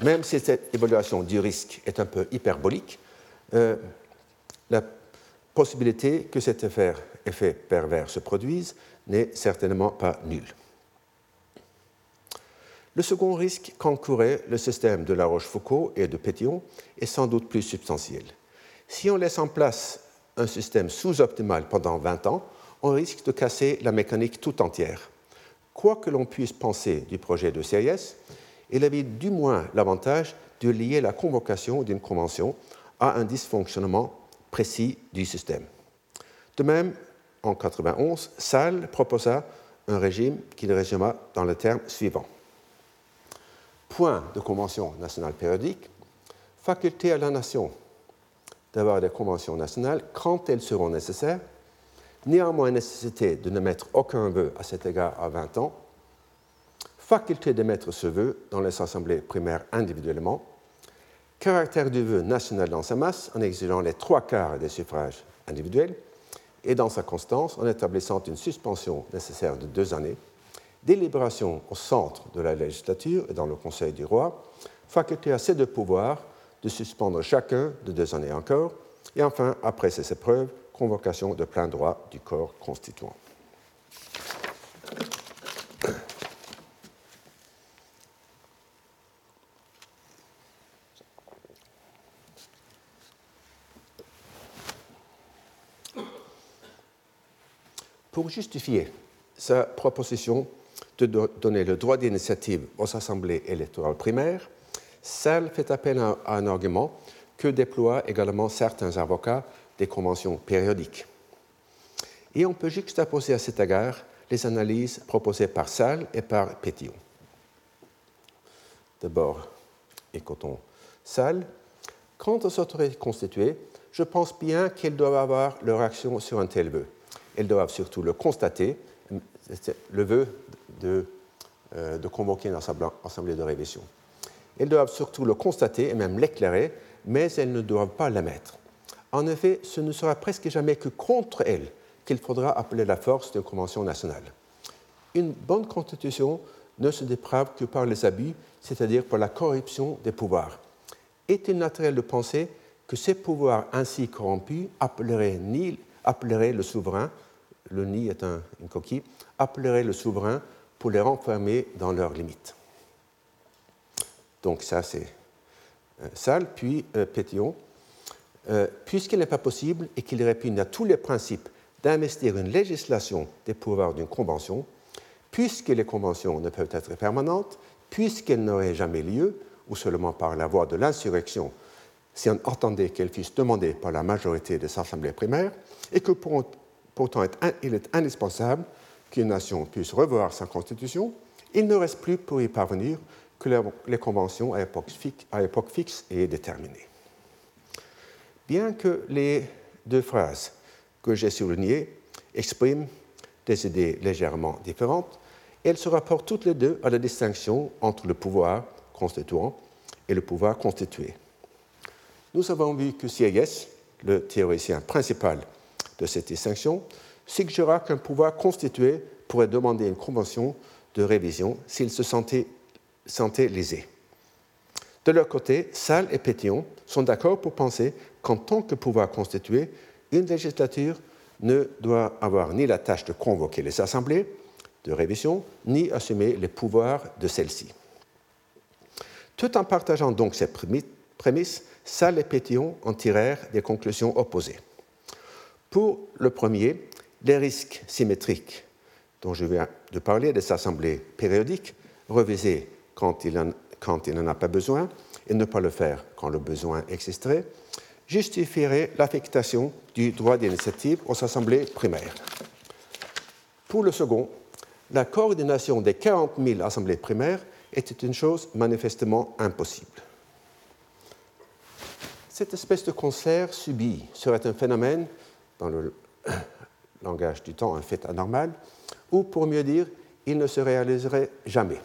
Même si cette évaluation du risque est un peu hyperbolique, euh, la possibilité que cet effet, pervers se produise n'est certainement pas nulle. Le second risque qu'encourait le système de La Rochefoucauld et de Pétillon est sans doute plus substantiel. Si on laisse en place un système sous-optimal pendant 20 ans, on risque de casser la mécanique tout entière. Quoi que l'on puisse penser du projet de CIS, il avait du moins l'avantage de lier la convocation d'une convention à un dysfonctionnement précis du système. De même, en 1991, Salle proposa un régime qu'il résuma dans le terme suivant. Point de convention nationale périodique, faculté à la nation d'avoir des conventions nationales quand elles seront nécessaires, néanmoins nécessité de ne mettre aucun vœu à cet égard à 20 ans, faculté d'émettre ce vœu dans les assemblées primaires individuellement, caractère du vœu national dans sa masse en exigeant les trois quarts des suffrages individuels, et dans sa constance en établissant une suspension nécessaire de deux années, délibération au centre de la législature et dans le Conseil du roi, faculté à ces deux pouvoirs de suspendre chacun de deux années encore, et enfin, après ces épreuves, convocation de plein droit du corps constituant. Pour justifier sa proposition de donner le droit d'initiative aux assemblées électorales primaires, Salle fait appel à un argument que déploient également certains avocats des conventions périodiques. Et on peut juxtaposer à cet égard les analyses proposées par Salle et par Pétillon. D'abord, écoutons Salle. Quant aux autorités constituées, je pense bien qu'elles doivent avoir leur action sur un tel vœu elles doivent surtout le constater, le vœu de, euh, convoquer une assemblée de révision. Elles doivent surtout le constater et même l'éclairer, mais elles ne doivent pas l'émettre. En effet, ce ne sera presque jamais que contre elles qu'il faudra appeler la force d'une convention nationale. Une bonne constitution ne se déprave que par les abus, c'est-à-dire par la corruption des pouvoirs. Est-il naturel de penser que ces pouvoirs ainsi corrompus appelleraient, ni, appelleraient le souverain le nid est une coquille, appellerait le souverain pour les renfermer dans leurs limites. Donc ça, c'est euh, Salle, puis euh. Euh, puisqu'il n'est pas possible et qu'il répugne à tous les principes d'investir une législation des pouvoirs d'une convention, puisque les conventions ne peuvent être permanentes, puisqu'elles n'auraient jamais lieu, ou seulement par la voie de l'insurrection, si on entendait qu'elles fussent demandées par la majorité des assemblées primaires, et que pour, Pourtant, il est indispensable qu'une nation puisse revoir sa constitution. Il ne reste plus pour y parvenir que les conventions à époque fixe, et déterminée. Bien que les deux phrases que j'ai soulignées expriment des idées légèrement différentes, elles se rapportent toutes les deux à la distinction entre le pouvoir constituant et le pouvoir constitué. Nous avons vu que Sieyès, le théoricien principal de cette distinction suggéra qu'un pouvoir constitué pourrait demander une convention de révision s'il se sentait, lésé. De leur côté, Salle et Pétillon sont d'accord pour penser qu'en tant que pouvoir constitué, une législature ne doit avoir ni la tâche de convoquer les assemblées de révision, ni assumer les pouvoirs de celles-ci. Tout en partageant donc ces prémices, Salle et Pétillon en tirèrent des conclusions opposées. Pour le premier, les risques symétriques dont je viens de parler, des assemblées périodiques, revisées quand il, n'en a pas besoin et ne pas le faire quand le besoin existerait, justifieraient l'affectation du droit d'initiative aux assemblées primaires. Pour le second, la coordination des 40 000 assemblées primaires était une chose manifestement impossible. Cette espèce de concert subi serait un phénomène dans le langage du temps, un fait anormal, ou pour mieux dire, il ne se réaliserait jamais.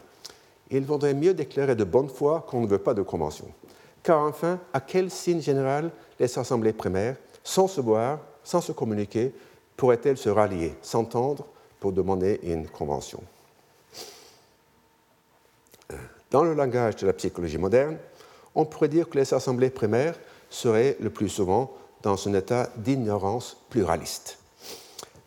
Il vaudrait mieux déclarer de bonne foi qu'on ne veut pas de convention. Car enfin, à quel signe général les assemblées primaires, sans se voir, sans se communiquer, pourraient-elles se rallier, s'entendre pour demander une convention? Dans le langage de la psychologie moderne, on pourrait dire que les assemblées primaires seraient le plus souvent dans un état d'ignorance pluraliste.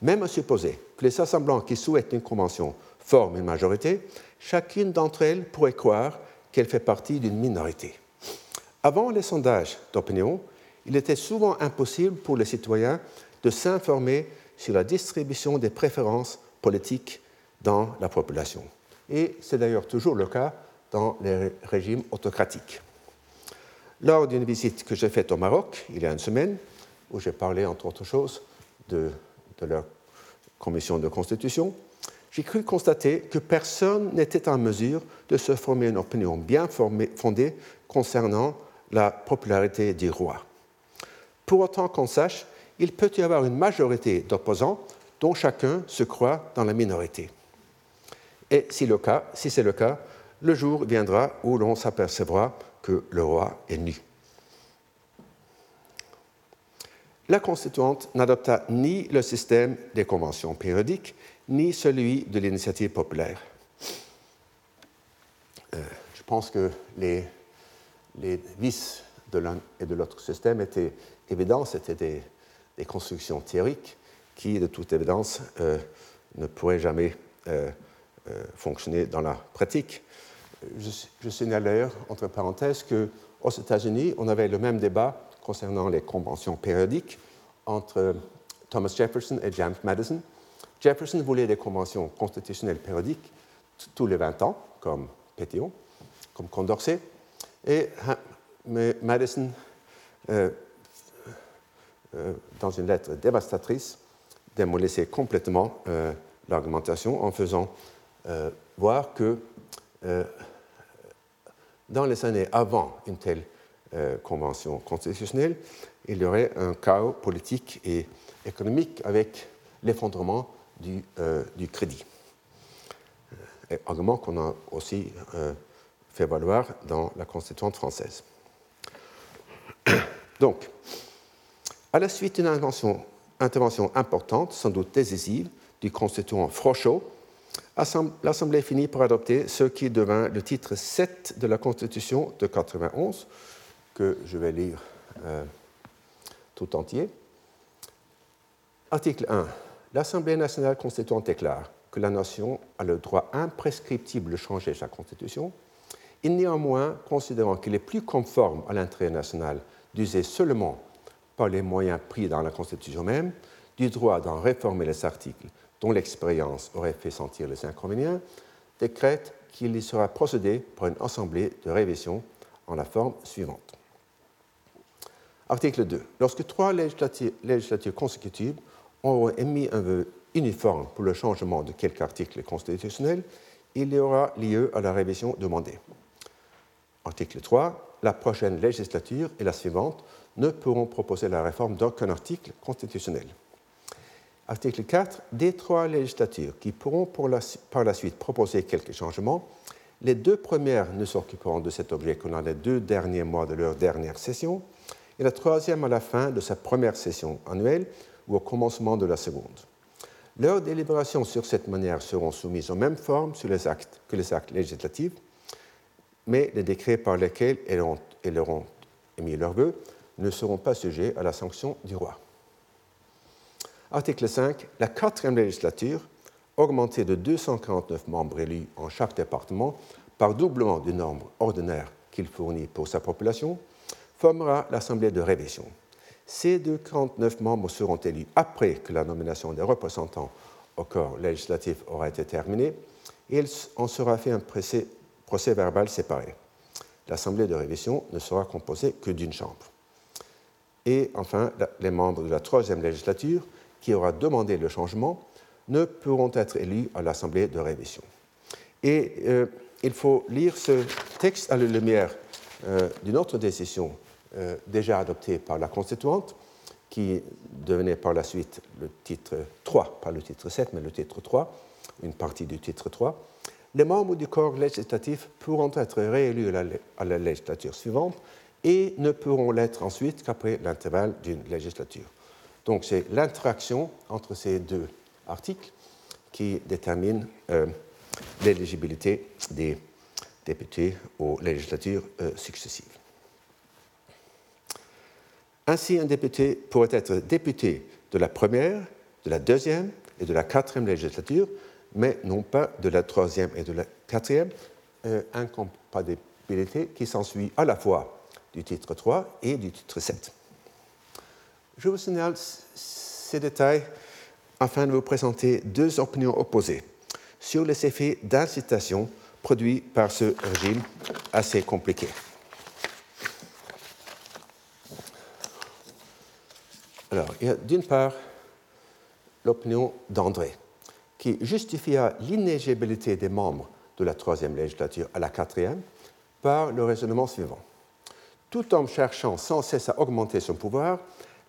Même à supposer que les assemblants qui souhaitent une convention forment une majorité, chacune d'entre elles pourrait croire qu'elle fait partie d'une minorité. Avant les sondages d'opinion, il était souvent impossible pour les citoyens de s'informer sur la distribution des préférences politiques dans la population. Et c'est d'ailleurs toujours le cas dans les régimes autocratiques. Lors d'une visite que j'ai faite au Maroc il y a une semaine, où j'ai parlé entre autres choses de, de leur commission de constitution, j'ai cru constater que personne n'était en mesure de se former une opinion bien fondée concernant la popularité du roi. Pour autant qu'on sache, il peut y avoir une majorité d'opposants dont chacun se croit dans la minorité. Et si, le cas, si c'est le cas, le jour viendra où l'on s'apercevra que le roi est nu. La constituante n'adopta ni le système des conventions périodiques, ni celui de l'initiative populaire. Euh, je pense que les, les vices de l'un et de l'autre système étaient évidents, c'était des, constructions théoriques qui, de toute évidence, euh, ne pourraient jamais euh, fonctionner dans la pratique. Je, je signale entre parenthèses, qu'aux États-Unis, on avait le même débat concernant les conventions périodiques entre Thomas Jefferson et James Madison. Jefferson voulait des conventions constitutionnelles périodiques tous les 20 ans, comme Pétion, comme Condorcet, et Madison, euh, euh, dans une lettre dévastatrice, démolissait complètement euh, l'argumentation en faisant voir que dans les années avant une telle convention constitutionnelle, il y aurait un chaos politique et économique avec l'effondrement du, euh, crédit. Euh, argument qu'on a aussi euh, fait valoir dans la Constituante française. Donc, à la suite d'une intervention, intervention, importante, sans doute décisive, du constituant Frochot, l'Assemblée finit par adopter ce qui devint le titre 7 de la Constitution de 91, que je vais lire tout entier. Article 1. L'Assemblée nationale constituante déclare que la nation a le droit imprescriptible de changer sa constitution. Il néanmoins, considérant qu'il est plus conforme à l'intérêt national d'user seulement par les moyens pris dans la Constitution même du droit d'en réformer les articles dont l'expérience aurait fait sentir les inconvénients, décrète qu'il y sera procédé par une assemblée de révision en la forme suivante. Article 2. Lorsque trois législatures, consécutives ont émis un vœu uniforme pour le changement de quelque article constitutionnel, il y aura lieu à la révision demandée. Article 3. La prochaine législature et la suivante ne pourront proposer la réforme d'aucun article constitutionnel. Article 4. Des trois législatures qui pourront par la suite proposer quelques changements, les deux premières ne s'occuperont de cet objet que dans les deux derniers mois de leur dernière session, et la troisième à la fin de sa première session annuelle ou au commencement de la seconde. Leurs délibérations sur cette manière seront soumises aux mêmes formes que les actes législatifs, mais les décrets par lesquels elles, auront émis leurs vœux ne seront pas sujets à la sanction du roi. Article 5. La quatrième législature, augmentée de 249 membres élus en chaque département par doublement du nombre ordinaire qu'il fournit pour sa population, formera l'Assemblée de révision. Ces 249 membres seront élus après que la nomination des représentants au corps législatif aura été terminée et en sera fait un procès verbal séparé. L'Assemblée de révision ne sera composée que d'une chambre. Et enfin, les membres de la troisième législature qui aura demandé le changement ne pourront être élus à l'Assemblée de révision. Et euh, il faut lire ce texte à la lumière euh, d'une autre décision euh, déjà adoptée par la constituante, qui devenait par la suite le titre 3, pas le titre 7, mais le titre 3, une partie du titre 3. Les membres du corps législatif pourront être réélus à la législature suivante et ne pourront l'être ensuite qu'après l'intervalle d'une législature. Donc c'est l'interaction entre ces deux articles qui détermine euh, l'éligibilité des députés aux législatures euh, successives. Ainsi, un député pourrait être député de la première, de la deuxième et de la quatrième législature, mais non pas de la troisième et de la quatrième, euh, incompatibilité qui s'ensuit à la fois du titre 3 et du titre 7. Je vous signale ces détails afin de vous présenter deux opinions opposées sur les effets d'incitation produits par ce régime assez compliqué. Alors, il y a d'une part l'opinion d'André, qui justifia l'inéligibilité des membres de la troisième législature à la quatrième par le raisonnement suivant. Tout en cherchant sans cesse à augmenter son pouvoir,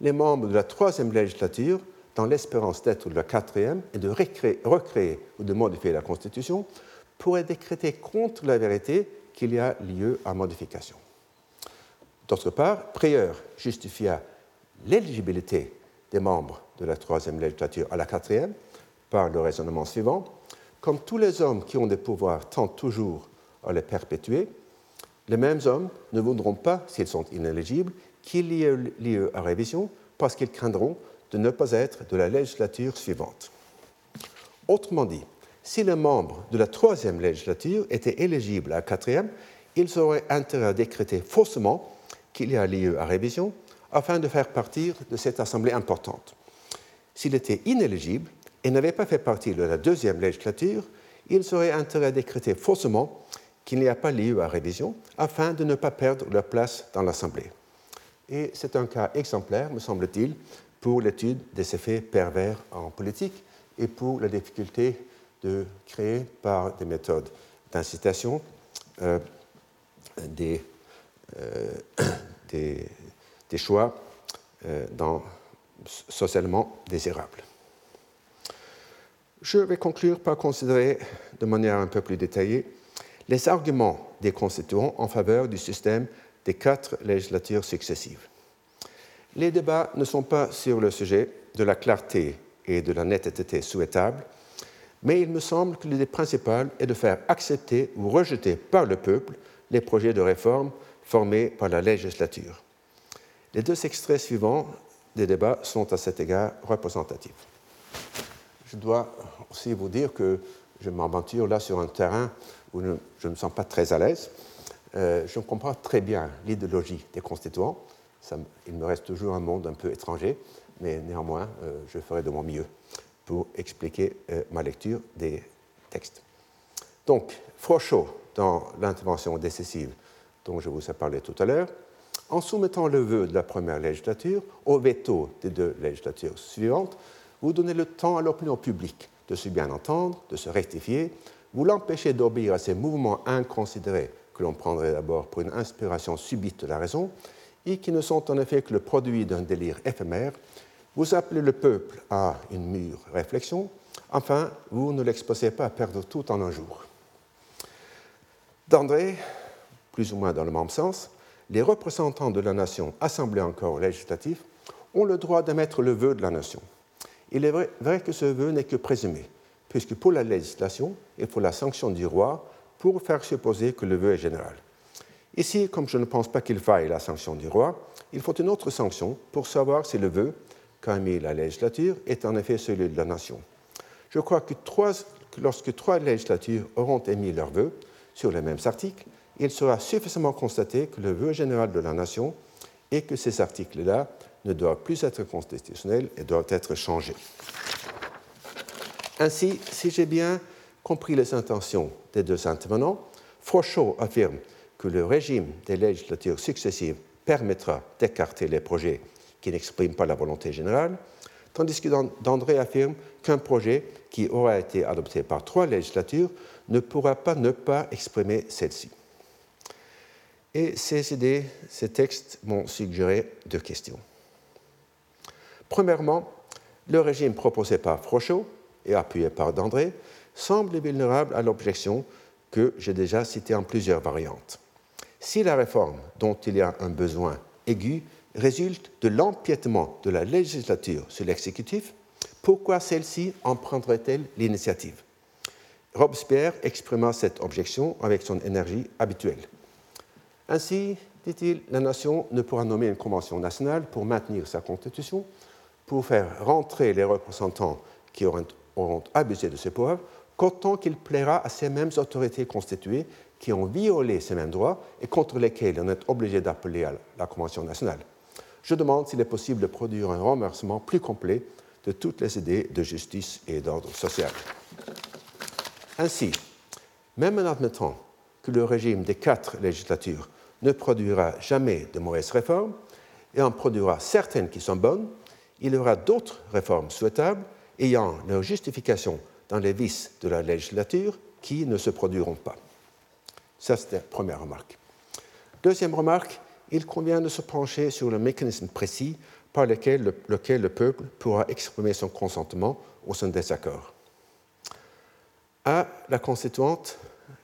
les membres de la troisième législature, dans l'espérance d'être de la quatrième et de recréer, ou de modifier la Constitution, pourraient décréter contre la vérité qu'il y a lieu à modification. D'autre part, Prieur justifia l'éligibilité des membres de la troisième législature à la quatrième par le raisonnement suivant. Comme tous les hommes qui ont des pouvoirs tentent toujours à les perpétuer, les mêmes hommes ne voudront pas, s'ils sont inéligibles, qu'il y ait lieu à révision parce qu'ils craindront de ne pas être de la législature suivante. Autrement dit, si les membres de la troisième législature étaient éligibles à la quatrième, ils auraient intérêt à décréter faussement qu'il y a lieu à révision afin de faire partir de cette assemblée importante. S'il était inéligible et n'avait pas fait partie de la deuxième législature, il serait intérêt à décréter faussement qu'il n'y a pas lieu à révision afin de ne pas perdre leur place dans l'Assemblée. Et c'est un cas exemplaire, me semble-t-il, pour l'étude des effets pervers en politique et pour la difficulté de créer par des méthodes d'incitation euh, des, euh, des, des choix euh, dans, socialement désirables. Je vais conclure par considérer de manière un peu plus détaillée les arguments des constituants en faveur du système des quatre législatures successives. Les débats ne sont pas sur le sujet de la clarté et de la netteté souhaitable, mais il me semble que l'idée principale est de faire accepter ou rejeter par le peuple les projets de réforme formés par la législature. Les deux extraits suivants des débats sont à cet égard représentatifs. Je dois aussi vous dire que je m'aventure là sur un terrain où je ne me sens pas très à l'aise. Euh, je comprends très bien l'idéologie des constituants. il me reste toujours un monde un peu étranger, mais néanmoins, euh, je ferai de mon mieux pour expliquer euh, ma lecture des textes. Donc, Frochot, dans l'intervention décisive dont je vous ai parlé tout à l'heure, en soumettant le vœu de la première législature au veto des deux législatures suivantes, vous donnez le temps à l'opinion publique de se bien entendre, de se rectifier, vous l'empêchez d'obéir à ces mouvements inconsidérés que l'on prendrait d'abord pour une inspiration subite de la raison, et qui ne sont en effet que le produit d'un délire éphémère, vous appelez le peuple à une mûre réflexion, enfin, vous ne l'exposez pas à perdre tout en un jour. D'André, plus ou moins dans le même sens, les représentants de la nation assemblés encore au législatif ont le droit d'émettre le vœu de la nation. Il est vrai, que ce vœu n'est que présumé, puisque pour la législation, il faut la sanction du roi pour faire supposer que le vœu est général. Ici, comme je ne pense pas qu'il faille la sanction du roi, il faut une autre sanction pour savoir si le vœu qu'a émis la législature est en effet celui de la nation. Je crois que, que lorsque trois législatures auront émis leur vœu sur les mêmes articles, il sera suffisamment constaté que le vœu général de la nation est que ces articles-là ne doivent plus être constitutionnels et doivent être changés. Ainsi, si j'ai bien compris les intentions des deux intervenants, Frochot affirme que le régime des législatures successives permettra d'écarter les projets qui n'expriment pas la volonté générale, tandis que Dandré affirme qu'un projet qui aura été adopté par trois législatures ne pourra pas ne pas exprimer celle-ci. Et ces idées, ces textes m'ont suggéré deux questions. Premièrement, le régime proposé par Frochot et appuyé par Dandré semble vulnérable à l'objection que j'ai déjà citée en plusieurs variantes. Si la réforme dont il y a un besoin aigu résulte de l'empiètement de la législature sur l'exécutif, pourquoi celle-ci en prendrait-elle l'initiative? Robespierre exprima cette objection avec son énergie habituelle. Ainsi, dit-il, la nation ne pourra nommer une convention nationale pour maintenir sa constitution, pour faire rentrer les représentants qui auront, abusé de ses pouvoirs, qu'autant qu'il plaira à ces mêmes autorités constituées qui ont violé ces mêmes droits et contre lesquels on est obligé d'appeler à la Convention nationale. Je demande s'il est possible de produire un renversement plus complet de toutes les idées de justice et d'ordre social. Ainsi, même en admettant que le régime des quatre législatures ne produira jamais de mauvaises réformes et en produira certaines qui sont bonnes, il y aura d'autres réformes souhaitables ayant leur justification dans les vices de la législature qui ne se produiront pas. Ça, c'était la première remarque. Deuxième remarque, il convient de se pencher sur le mécanisme précis par lequel le, peuple pourra exprimer son consentement au sein des accords. À la constituante,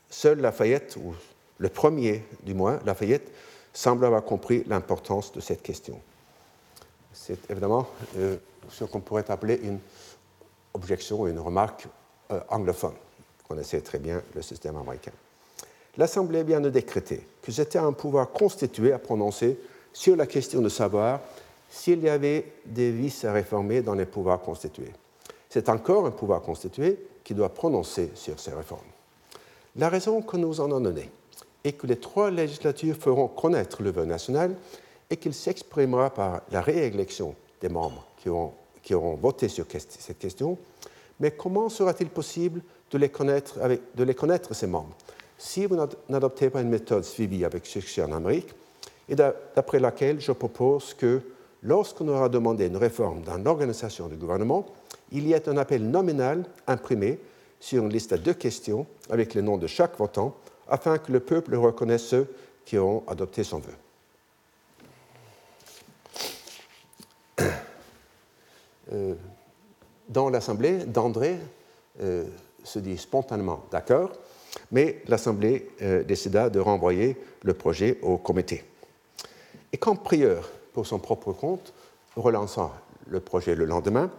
seul Lafayette, ou le premier du moins, Lafayette, semble avoir compris l'importance de cette question. C'est évidemment euh, ce qu'on pourrait appeler une objection, une remarque euh, anglophone. On connaissait très bien le système américain. L'Assemblée vient de décréter que c'était un pouvoir constitué à prononcer sur la question de savoir s'il y avait des vices à réformer dans les pouvoirs constitués. C'est encore un pouvoir constitué qui doit prononcer sur ces réformes. La raison que nous en avons donnée est que les trois législatures feront connaître le vœu national et qu'il s'exprimera par la réélection des membres qui auront, qui auront voté sur cette question. Mais comment sera-t-il possible de les, connaître de les connaître, ces membres, si vous n'adoptez pas une méthode suivie avec succès en Amérique, et d'après laquelle je propose que lorsqu'on aura demandé une réforme dans l'organisation du gouvernement, il y ait un appel nominal imprimé sur une liste de deux questions avec le nom de chaque votant afin que le peuple reconnaisse ceux qui auront adopté son vœu. Euh, dans l'Assemblée, d'André euh, se dit spontanément d'accord, mais l'Assemblée euh, décida de renvoyer le projet au comité. Et quand Prieur, pour son propre compte, relança le projet le lendemain,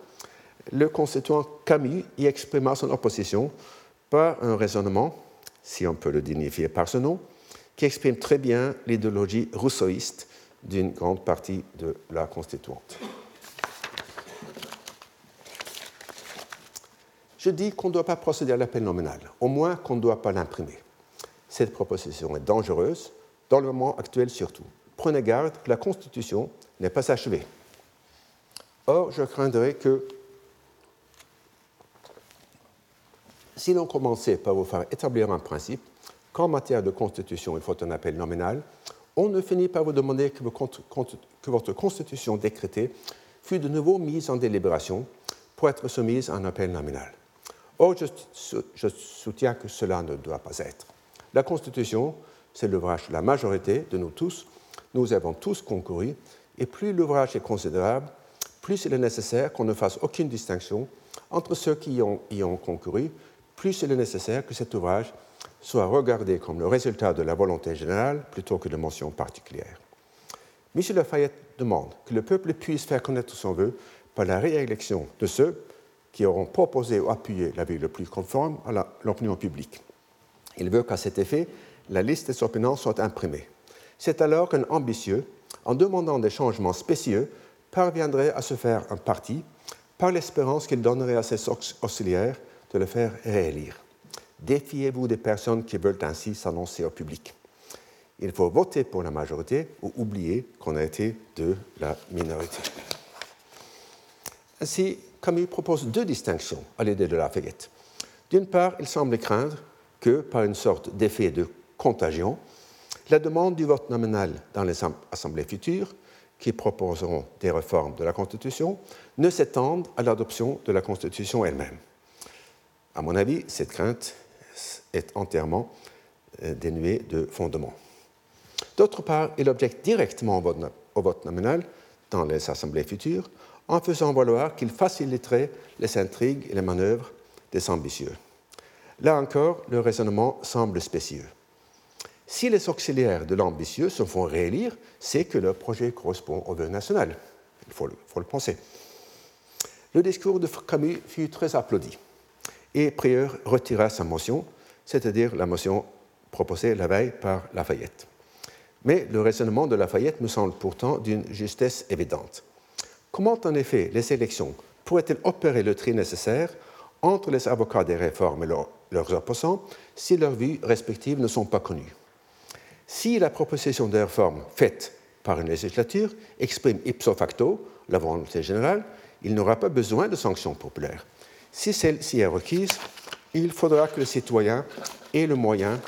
le constituant Camus y exprima son opposition par un raisonnement, si on peut le dignifier par ce nom, qui exprime très bien l'idéologie rousseauiste d'une grande partie de la constituante. Je dis qu'on ne doit pas procéder à l'appel nominal, au moins qu'on ne doit pas l'imprimer. Cette proposition est dangereuse, dans le moment actuel surtout. Prenez garde que la Constitution n'est pas achevée. Or, je craindrais que si l'on commençait par vous faire établir un principe qu'en matière de constitution, il faut un appel nominal, on ne finit par vous demander que, votre constitution décrétée fût de nouveau mise en délibération pour être soumise à un appel nominal. Or, je, je soutiens que cela ne doit pas être. La Constitution, c'est l'ouvrage de la majorité de nous tous. Nous avons tous concouru, et plus l'ouvrage est considérable, plus il est nécessaire qu'on ne fasse aucune distinction entre ceux qui y ont, y ont concouru, plus il est nécessaire que cet ouvrage soit regardé comme le résultat de la volonté générale plutôt que de mentions particulières. Michel Lafayette demande que le peuple puisse faire connaître son vœu par la réélection de ceux qui auront proposé ou appuyé l'avis le plus conforme à l'opinion publique. Il veut qu'à cet effet, la liste des opinions soit imprimée. C'est alors qu'un ambitieux, en demandant des changements spécieux, parviendrait à se faire un parti par l'espérance qu'il donnerait à ses auxiliaires de le faire réélire. Défiez-vous des personnes qui veulent ainsi s'annoncer au public. Il faut voter pour la majorité ou oublier qu'on a été de la minorité. Ainsi, Camus propose deux distinctions à l'idée de Lafayette. D'une part, il semble craindre que, par une sorte d'effet de contagion, la demande du vote nominal dans les assemblées futures, qui proposeront des réformes de la Constitution, ne s'étende à l'adoption de la Constitution elle-même. À mon avis, cette crainte est entièrement euh, dénuée de fondement. D'autre part, il objecte directement au vote nominal dans les assemblées futures en faisant valoir qu'il faciliterait les intrigues et les manœuvres des ambitieux. Là encore, le raisonnement semble spécieux. Si les auxiliaires de l'ambitieux se font réélire, c'est que leur projet correspond au vœu national. Il faut le, penser. Le discours de Camus fut très applaudi et Prieur retira sa motion, c'est-à-dire la motion proposée la veille par Lafayette. Mais le raisonnement de Lafayette me semble pourtant d'une justesse évidente. Comment en effet les élections pourraient-elles opérer le tri nécessaire entre les avocats des réformes et leurs opposants si leurs vues respectives ne sont pas connues? Si la proposition de réforme faite par une législature exprime ipso facto la volonté générale, il n'aura pas besoin de sanctions populaires. Si celle-ci est requise, il faudra que le citoyen ait le moyen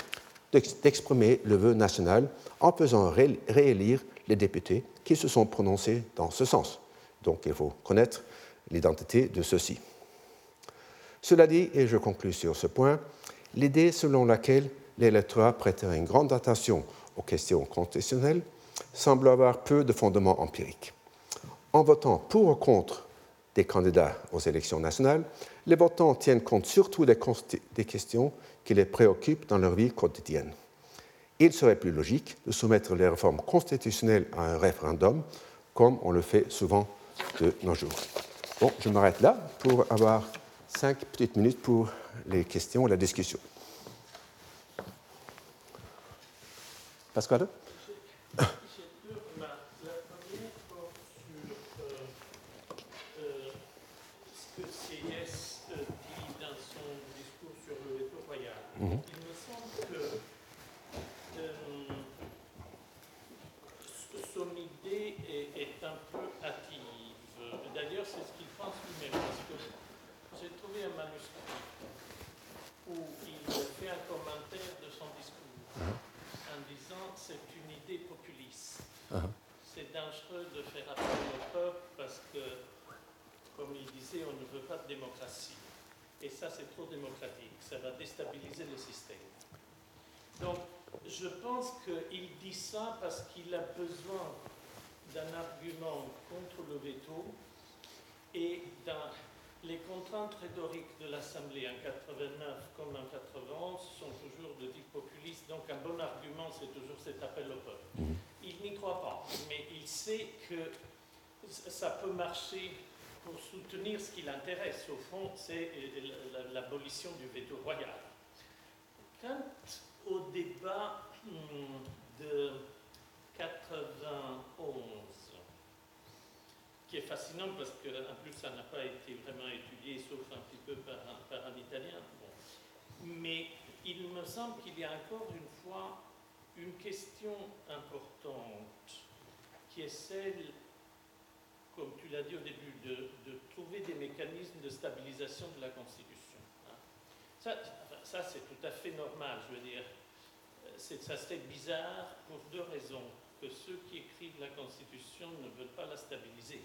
d'exprimer le vœu national en faisant réélire les députés qui se sont prononcés dans ce sens. Donc il faut connaître l'identité de ceux-ci. Cela dit, et je conclus sur ce point, l'idée selon laquelle l'électorat prêterait une grande attention aux questions constitutionnelles semble avoir peu de fondements empiriques. En votant pour ou contre des candidats aux élections nationales, les votants tiennent compte surtout des questions qui les préoccupent dans leur vie quotidienne. Il serait plus logique de soumettre les réformes constitutionnelles à un référendum, comme on le fait souvent de nos jours. Bon, je m'arrête là pour avoir cinq petites minutes pour les questions et la discussion. Pascal démocratie. Et ça, c'est trop démocratique. Ça va déstabiliser le système. Donc, je pense qu'il dit ça parce qu'il a besoin d'un argument contre le veto et dans les de l'Assemblée en 89 comme en 91 sont toujours de type populiste. Donc, un bon argument, c'est toujours cet appel au peuple. Mhm. Il n'y croit pas, mais il sait que ça peut marcher pour soutenir ce qui l'intéresse, au fond, c'est euh, l'abolition du veto royal. Quant au débat hmm, de 91, qui est fascinant parce qu'en plus ça n'a pas été vraiment étudié, sauf un petit peu par un, Italien, mais il me semble qu'il y a encore une fois une question importante qui est celle comme tu l'as dit au début, de, trouver des mécanismes de stabilisation de la Constitution. Hein. Ça, ça c'est tout à fait normal, je veux dire. Ça serait bizarre pour deux raisons. Que ceux qui écrivent la Constitution ne veulent pas la stabiliser.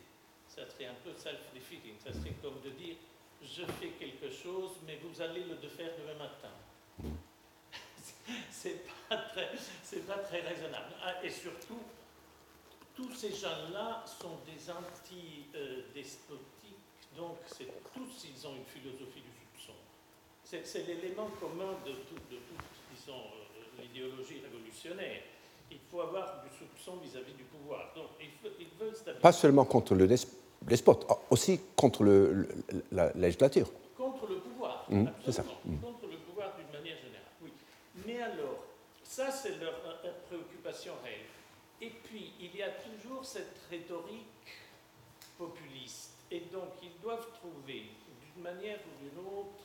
Ça serait un peu self-defeating. Ça serait comme de dire je fais quelque chose, mais vous allez le faire demain matin. c'est pas très, c'est pas très raisonnable. Ah, et surtout, tous ces gens-là sont des anti-despotiques, donc tous ils ont une philosophie du soupçon. C'est l'élément commun de, toute, disons, euh, l'idéologie révolutionnaire. Il faut avoir du soupçon vis-à-vis du pouvoir. Donc, ils, veulent Pas seulement contre le despote, ah, aussi contre le, la, législature. Contre le pouvoir, mmh, absolument. Mmh. Contre le pouvoir d'une manière générale, oui. Mais alors, ça c'est leur euh, préoccupation réelle. Et puis, il y a toujours cette rhétorique populiste. Et donc, ils doivent trouver, d'une manière ou d'une autre,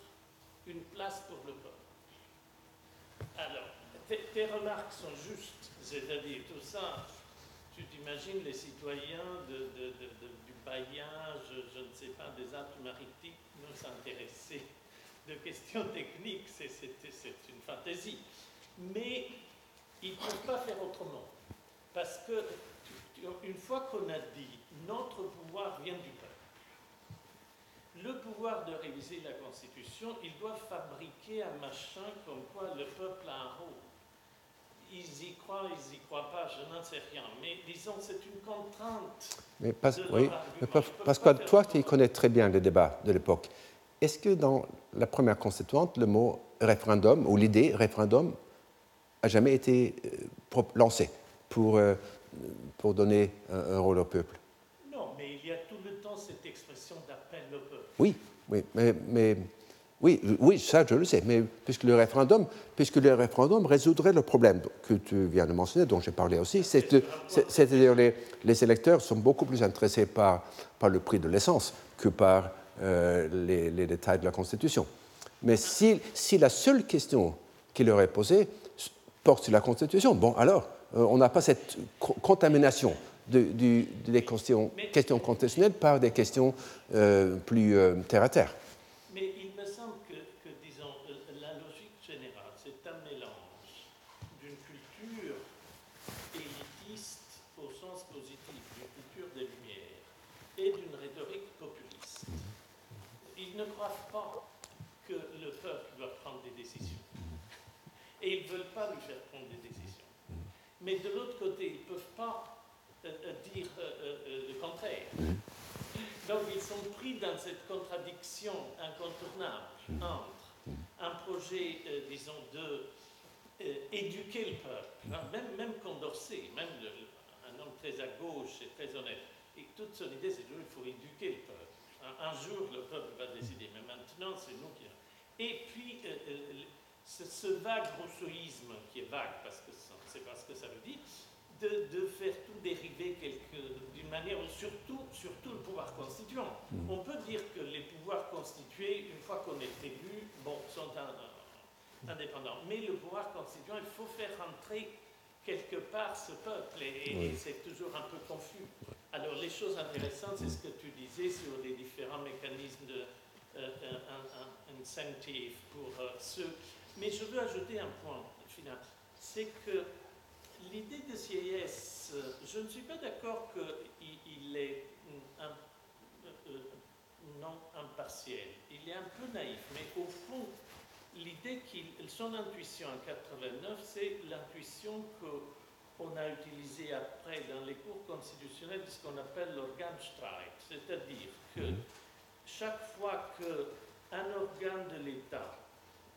une place pour le peuple. Alors, tes, remarques sont justes, c'est-à-dire tout ça, tu t'imagines les citoyens de, Bayen, je, ne sais pas, des Alpes-Maritimes, nous s'intéresser de questions techniques, c'est une fantaisie. Mais ils ne peuvent pas faire autrement. Parce que, une fois qu'on a dit notre pouvoir vient du peuple, le pouvoir de réviser la Constitution, il doit fabriquer un machin comme quoi le peuple a un rôle. Ils y croient, ils n'y croient pas, je n'en sais rien. Mais disons, c'est une contrainte. Mais parce, oui, parce que toi, tu connais très bien les débats de l'époque. Est-ce que dans la première constituante, le mot référendum ou l'idée référendum a jamais été euh, lancé pour, euh, pour donner un, rôle au peuple? Non, mais il y a tout le temps cette expression d'appel au peuple. Oui, oui, mais, mais oui, oui, ça je le sais, mais puisque le référendum, puisque le référendum résoudrait le problème que tu viens de mentionner, dont j'ai parlé aussi, c'est-à-dire les, les électeurs sont beaucoup plus intéressés par, par le prix de l'essence que par les, les, détails de la Constitution. Mais si, si la seule question qu'il leur est posée porte sur la Constitution, bon, alors, on n'a pas cette contamination de, des questions, questions, constitutionnelles par des questions euh, plus euh, terre à terre. Mais il me semble que, disons, la logique générale, c'est un mélange d'une culture élitiste au sens positif, d'une culture des Lumières, et d'une rhétorique populiste. Ils ne croient pas que le peuple doit prendre des décisions. Et ils ne veulent pas lui faire prendre des décisions. Mais de l'autre côté, ils ne peuvent pas euh, euh, dire euh, le contraire. Mhm. Donc ils sont pris dans cette contradiction incontournable mhm. entre un projet, disons, de éduquer le peuple, hein, même, même Condorcet, même un homme très à gauche et très honnête, et toute son idée c'est toujours il faut éduquer le peuple. Un, jour le peuple va décider, mais maintenant c'est nous qui... Et puis ce, vague rousseauisme qui est vague, parce que c'est pas ce que ça veut dire, de, faire tout dériver d'une manière, surtout, surtout le pouvoir constituant. Mm. On peut dire que les pouvoirs constitués, une fois qu'on est élu, bon, sont indépendants. Mais le pouvoir constituant, il faut faire rentrer quelque part ce peuple, et, c'est toujours un peu confus. Alors les choses intéressantes, c'est ce que tu disais sur les différents mécanismes de euh, pour euh, ceux. Mais je veux ajouter un point final, c'est que l'idée de CIS, je ne suis pas d'accord qu'il est un, euh, euh, non impartiel. Il est un peu naïf, mais au fond, l'idée qu'il, son intuition en 89, c'est l'intuition qu'on a utilisée après dans les cours constitutionnels de ce qu'on appelle l'organe-streit, c'est-à-dire que mhm. chaque fois qu'un organe de l'État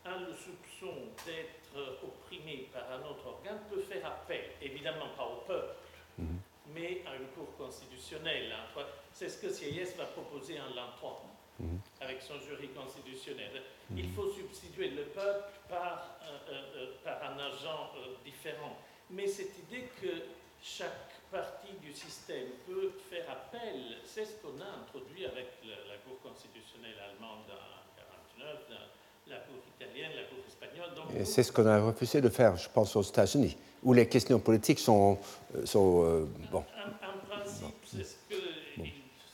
a le soupçon d'être opprimé par un autre organe peut faire appel, évidemment pas au peuple, mhm. mais à une cour constitutionnelle. Hein. C'est ce que Sieyès va proposer en l'an 3, mhm. avec son jury constitutionnel. Mhm. Il faut substituer le peuple par, euh, euh, euh, par un agent différent. Mais cette idée que chaque partie du système peut faire appel, c'est ce qu'on a introduit avec la, la Cour constitutionnelle allemande en 1949, la Cour italienne, la Cour espagnole. Et c'est ce qu'on a refusé de faire, je pense, aux États-Unis, où les questions politiques sont. Euh, sont euh, bon. En, principe, c'est ce que.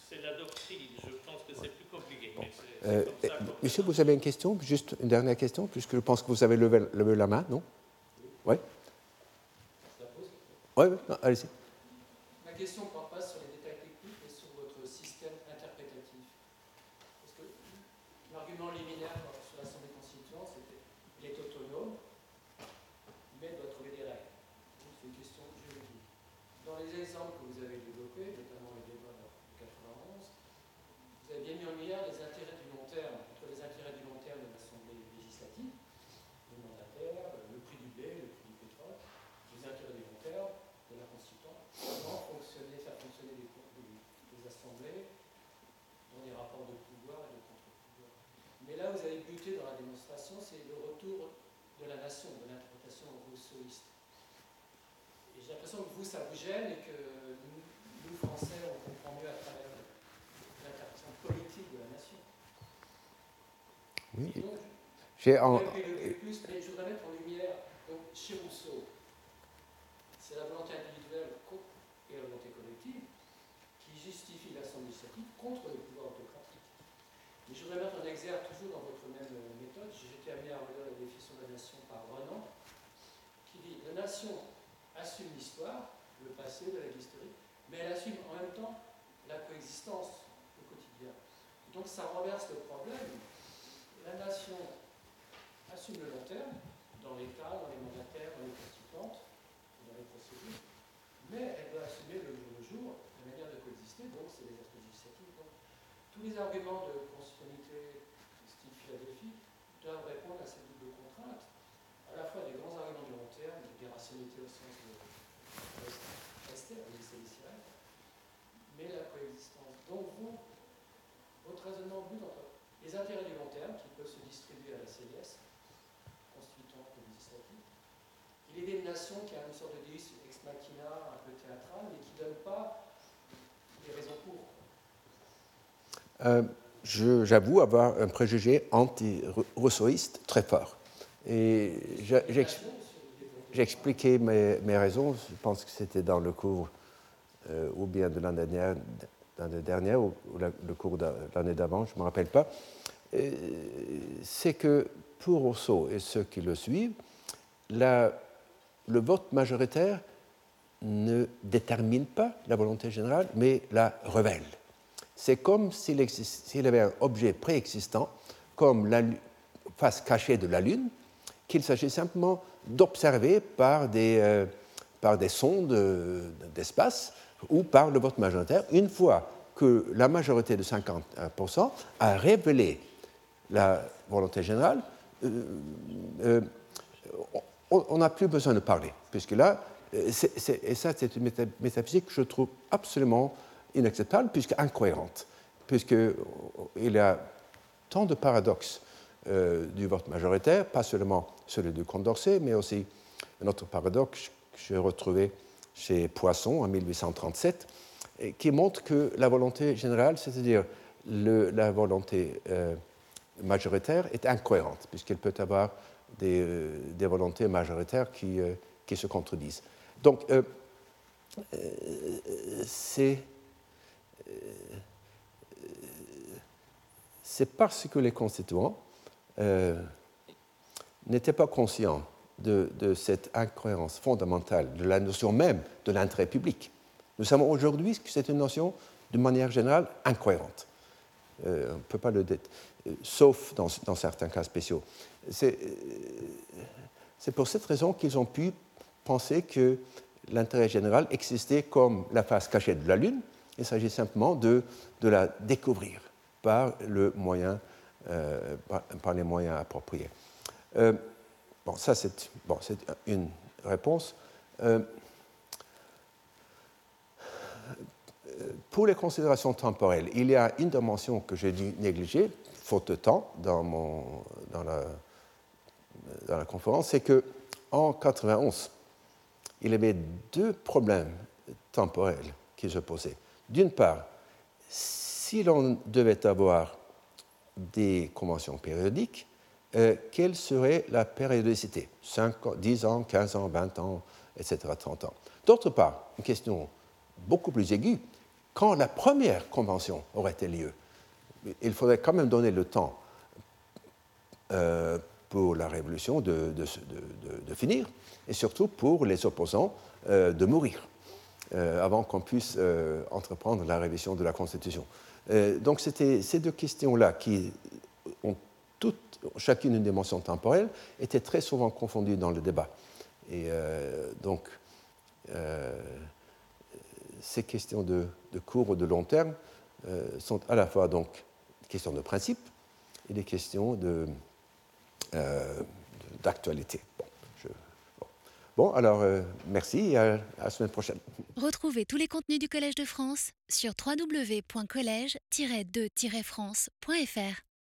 C'est la doctrine. Je pense que c'est plus compliqué. Euh, monsieur, vous avez une question Juste une dernière question, puisque je pense que vous avez levé, levé la main, non? Oui Oui, oui, allez-y. Ma question J'ai en... plus, je voudrais mettre en lumière, donc, chez Rousseau, c'est la volonté individuelle et la volonté collective qui justifie l'action législative contre le pouvoir autocratique. Mais je voudrais mettre un exergue toujours dans votre même méthode. J'ai été amené à relire la définition de la nation par Renan, qui assume l'histoire, le passé de la vie historique, mais elle assume en même temps la coexistence au quotidien. Donc ça renverse le problème. La nation assume le long terme, dans l'État, dans les mandataires, dans les constituantes, dans les procédures, mais elle doit assumer le jour le jour la manière de coexister, donc c'est les aspects législatifs. Tous les arguments de constitutionnalité style Philadelphie doivent répondre à cette double contrainte, à la fois des grands arguments du long terme, des rationalités au sens de mais la coexistence. Donc vous, votre raisonnement but entre les intérêts du long terme qui peuvent se distribuer à la CDS, l'idée de nation qui a une sorte de deus ex machina un peu théâtral, mais qui ne donne pas les raisons pour. Euh, j'avoue avoir un préjugé anti-rousseauiste très fort. Et j'ai expliqué mes, raisons, je pense que c'était dans le cours euh, ou bien de l'année dernière, ou, le cours de l'année d'avant, je ne me rappelle pas. C'est que pour Rousseau et ceux qui le suivent, le vote majoritaire ne détermine pas la volonté générale, mais la révèle. C'est comme s'il y avait un objet préexistant, comme la face cachée de la Lune, qu'il s'agit simplement d'observer par, des, euh, par des sondes d'espace ou par le vote majoritaire, une fois que la majorité de 50% a révélé la volonté générale, euh, euh, on n'a plus besoin de parler, puisque là, et ça c'est une métaphysique que je trouve absolument inacceptable, puisque incohérente, puisqu'il y a tant de paradoxes euh, du vote majoritaire, pas seulement celui du Condorcet, mais aussi un autre paradoxe que j'ai retrouvé chez Poisson en 1837, qui montre que la volonté générale, c'est-à-dire la volonté majoritaire est incohérente, puisqu'elle peut avoir des, euh, volontés majoritaires qui, euh, se contredisent. Donc, euh, c'est parce que les constituants n'étaient pas conscients de, cette incohérence fondamentale de la notion même de l'intérêt public. Nous savons aujourd'hui que c'est une notion, de manière générale, incohérente. on ne peut pas le sauf dans, certains cas spéciaux. C'est pour cette raison qu'ils ont pu penser que l'intérêt général existait comme la face cachée de la Lune. Il s'agit simplement de, de, la découvrir par, le moyen, euh, par, les moyens appropriés. Euh, bon, ça c'est une réponse. Euh, pour les considérations temporelles, il y a une dimension que j'ai dû négliger, faute de temps dans la conférence, c'est que en 91, il y avait deux problèmes temporels qui se posaient. D'une part, si l'on devait avoir des conventions périodiques, euh, quelle serait la périodicité? 5 10 ans, 15 ans, 20 ans, etc., 30 ans. D'autre part, une question beaucoup plus aiguë, quand la première convention aurait-elle lieu il faudrait quand même donner le temps euh, pour la révolution de, finir, et surtout pour les opposants euh, de mourir, avant qu'on puisse entreprendre la révision de la Constitution. Donc c'était ces deux questions-là qui ont toutes, chacune une dimension temporelle, étaient très souvent confondues dans le débat. Et donc, ces questions de, court ou de long terme sont à la fois donc questions de principe et des questions euh, d'actualité. Bon. alors euh, merci et à, à la semaine prochaine. Retrouvez tous les contenus du Collège de France sur www.colège-2-france.fr.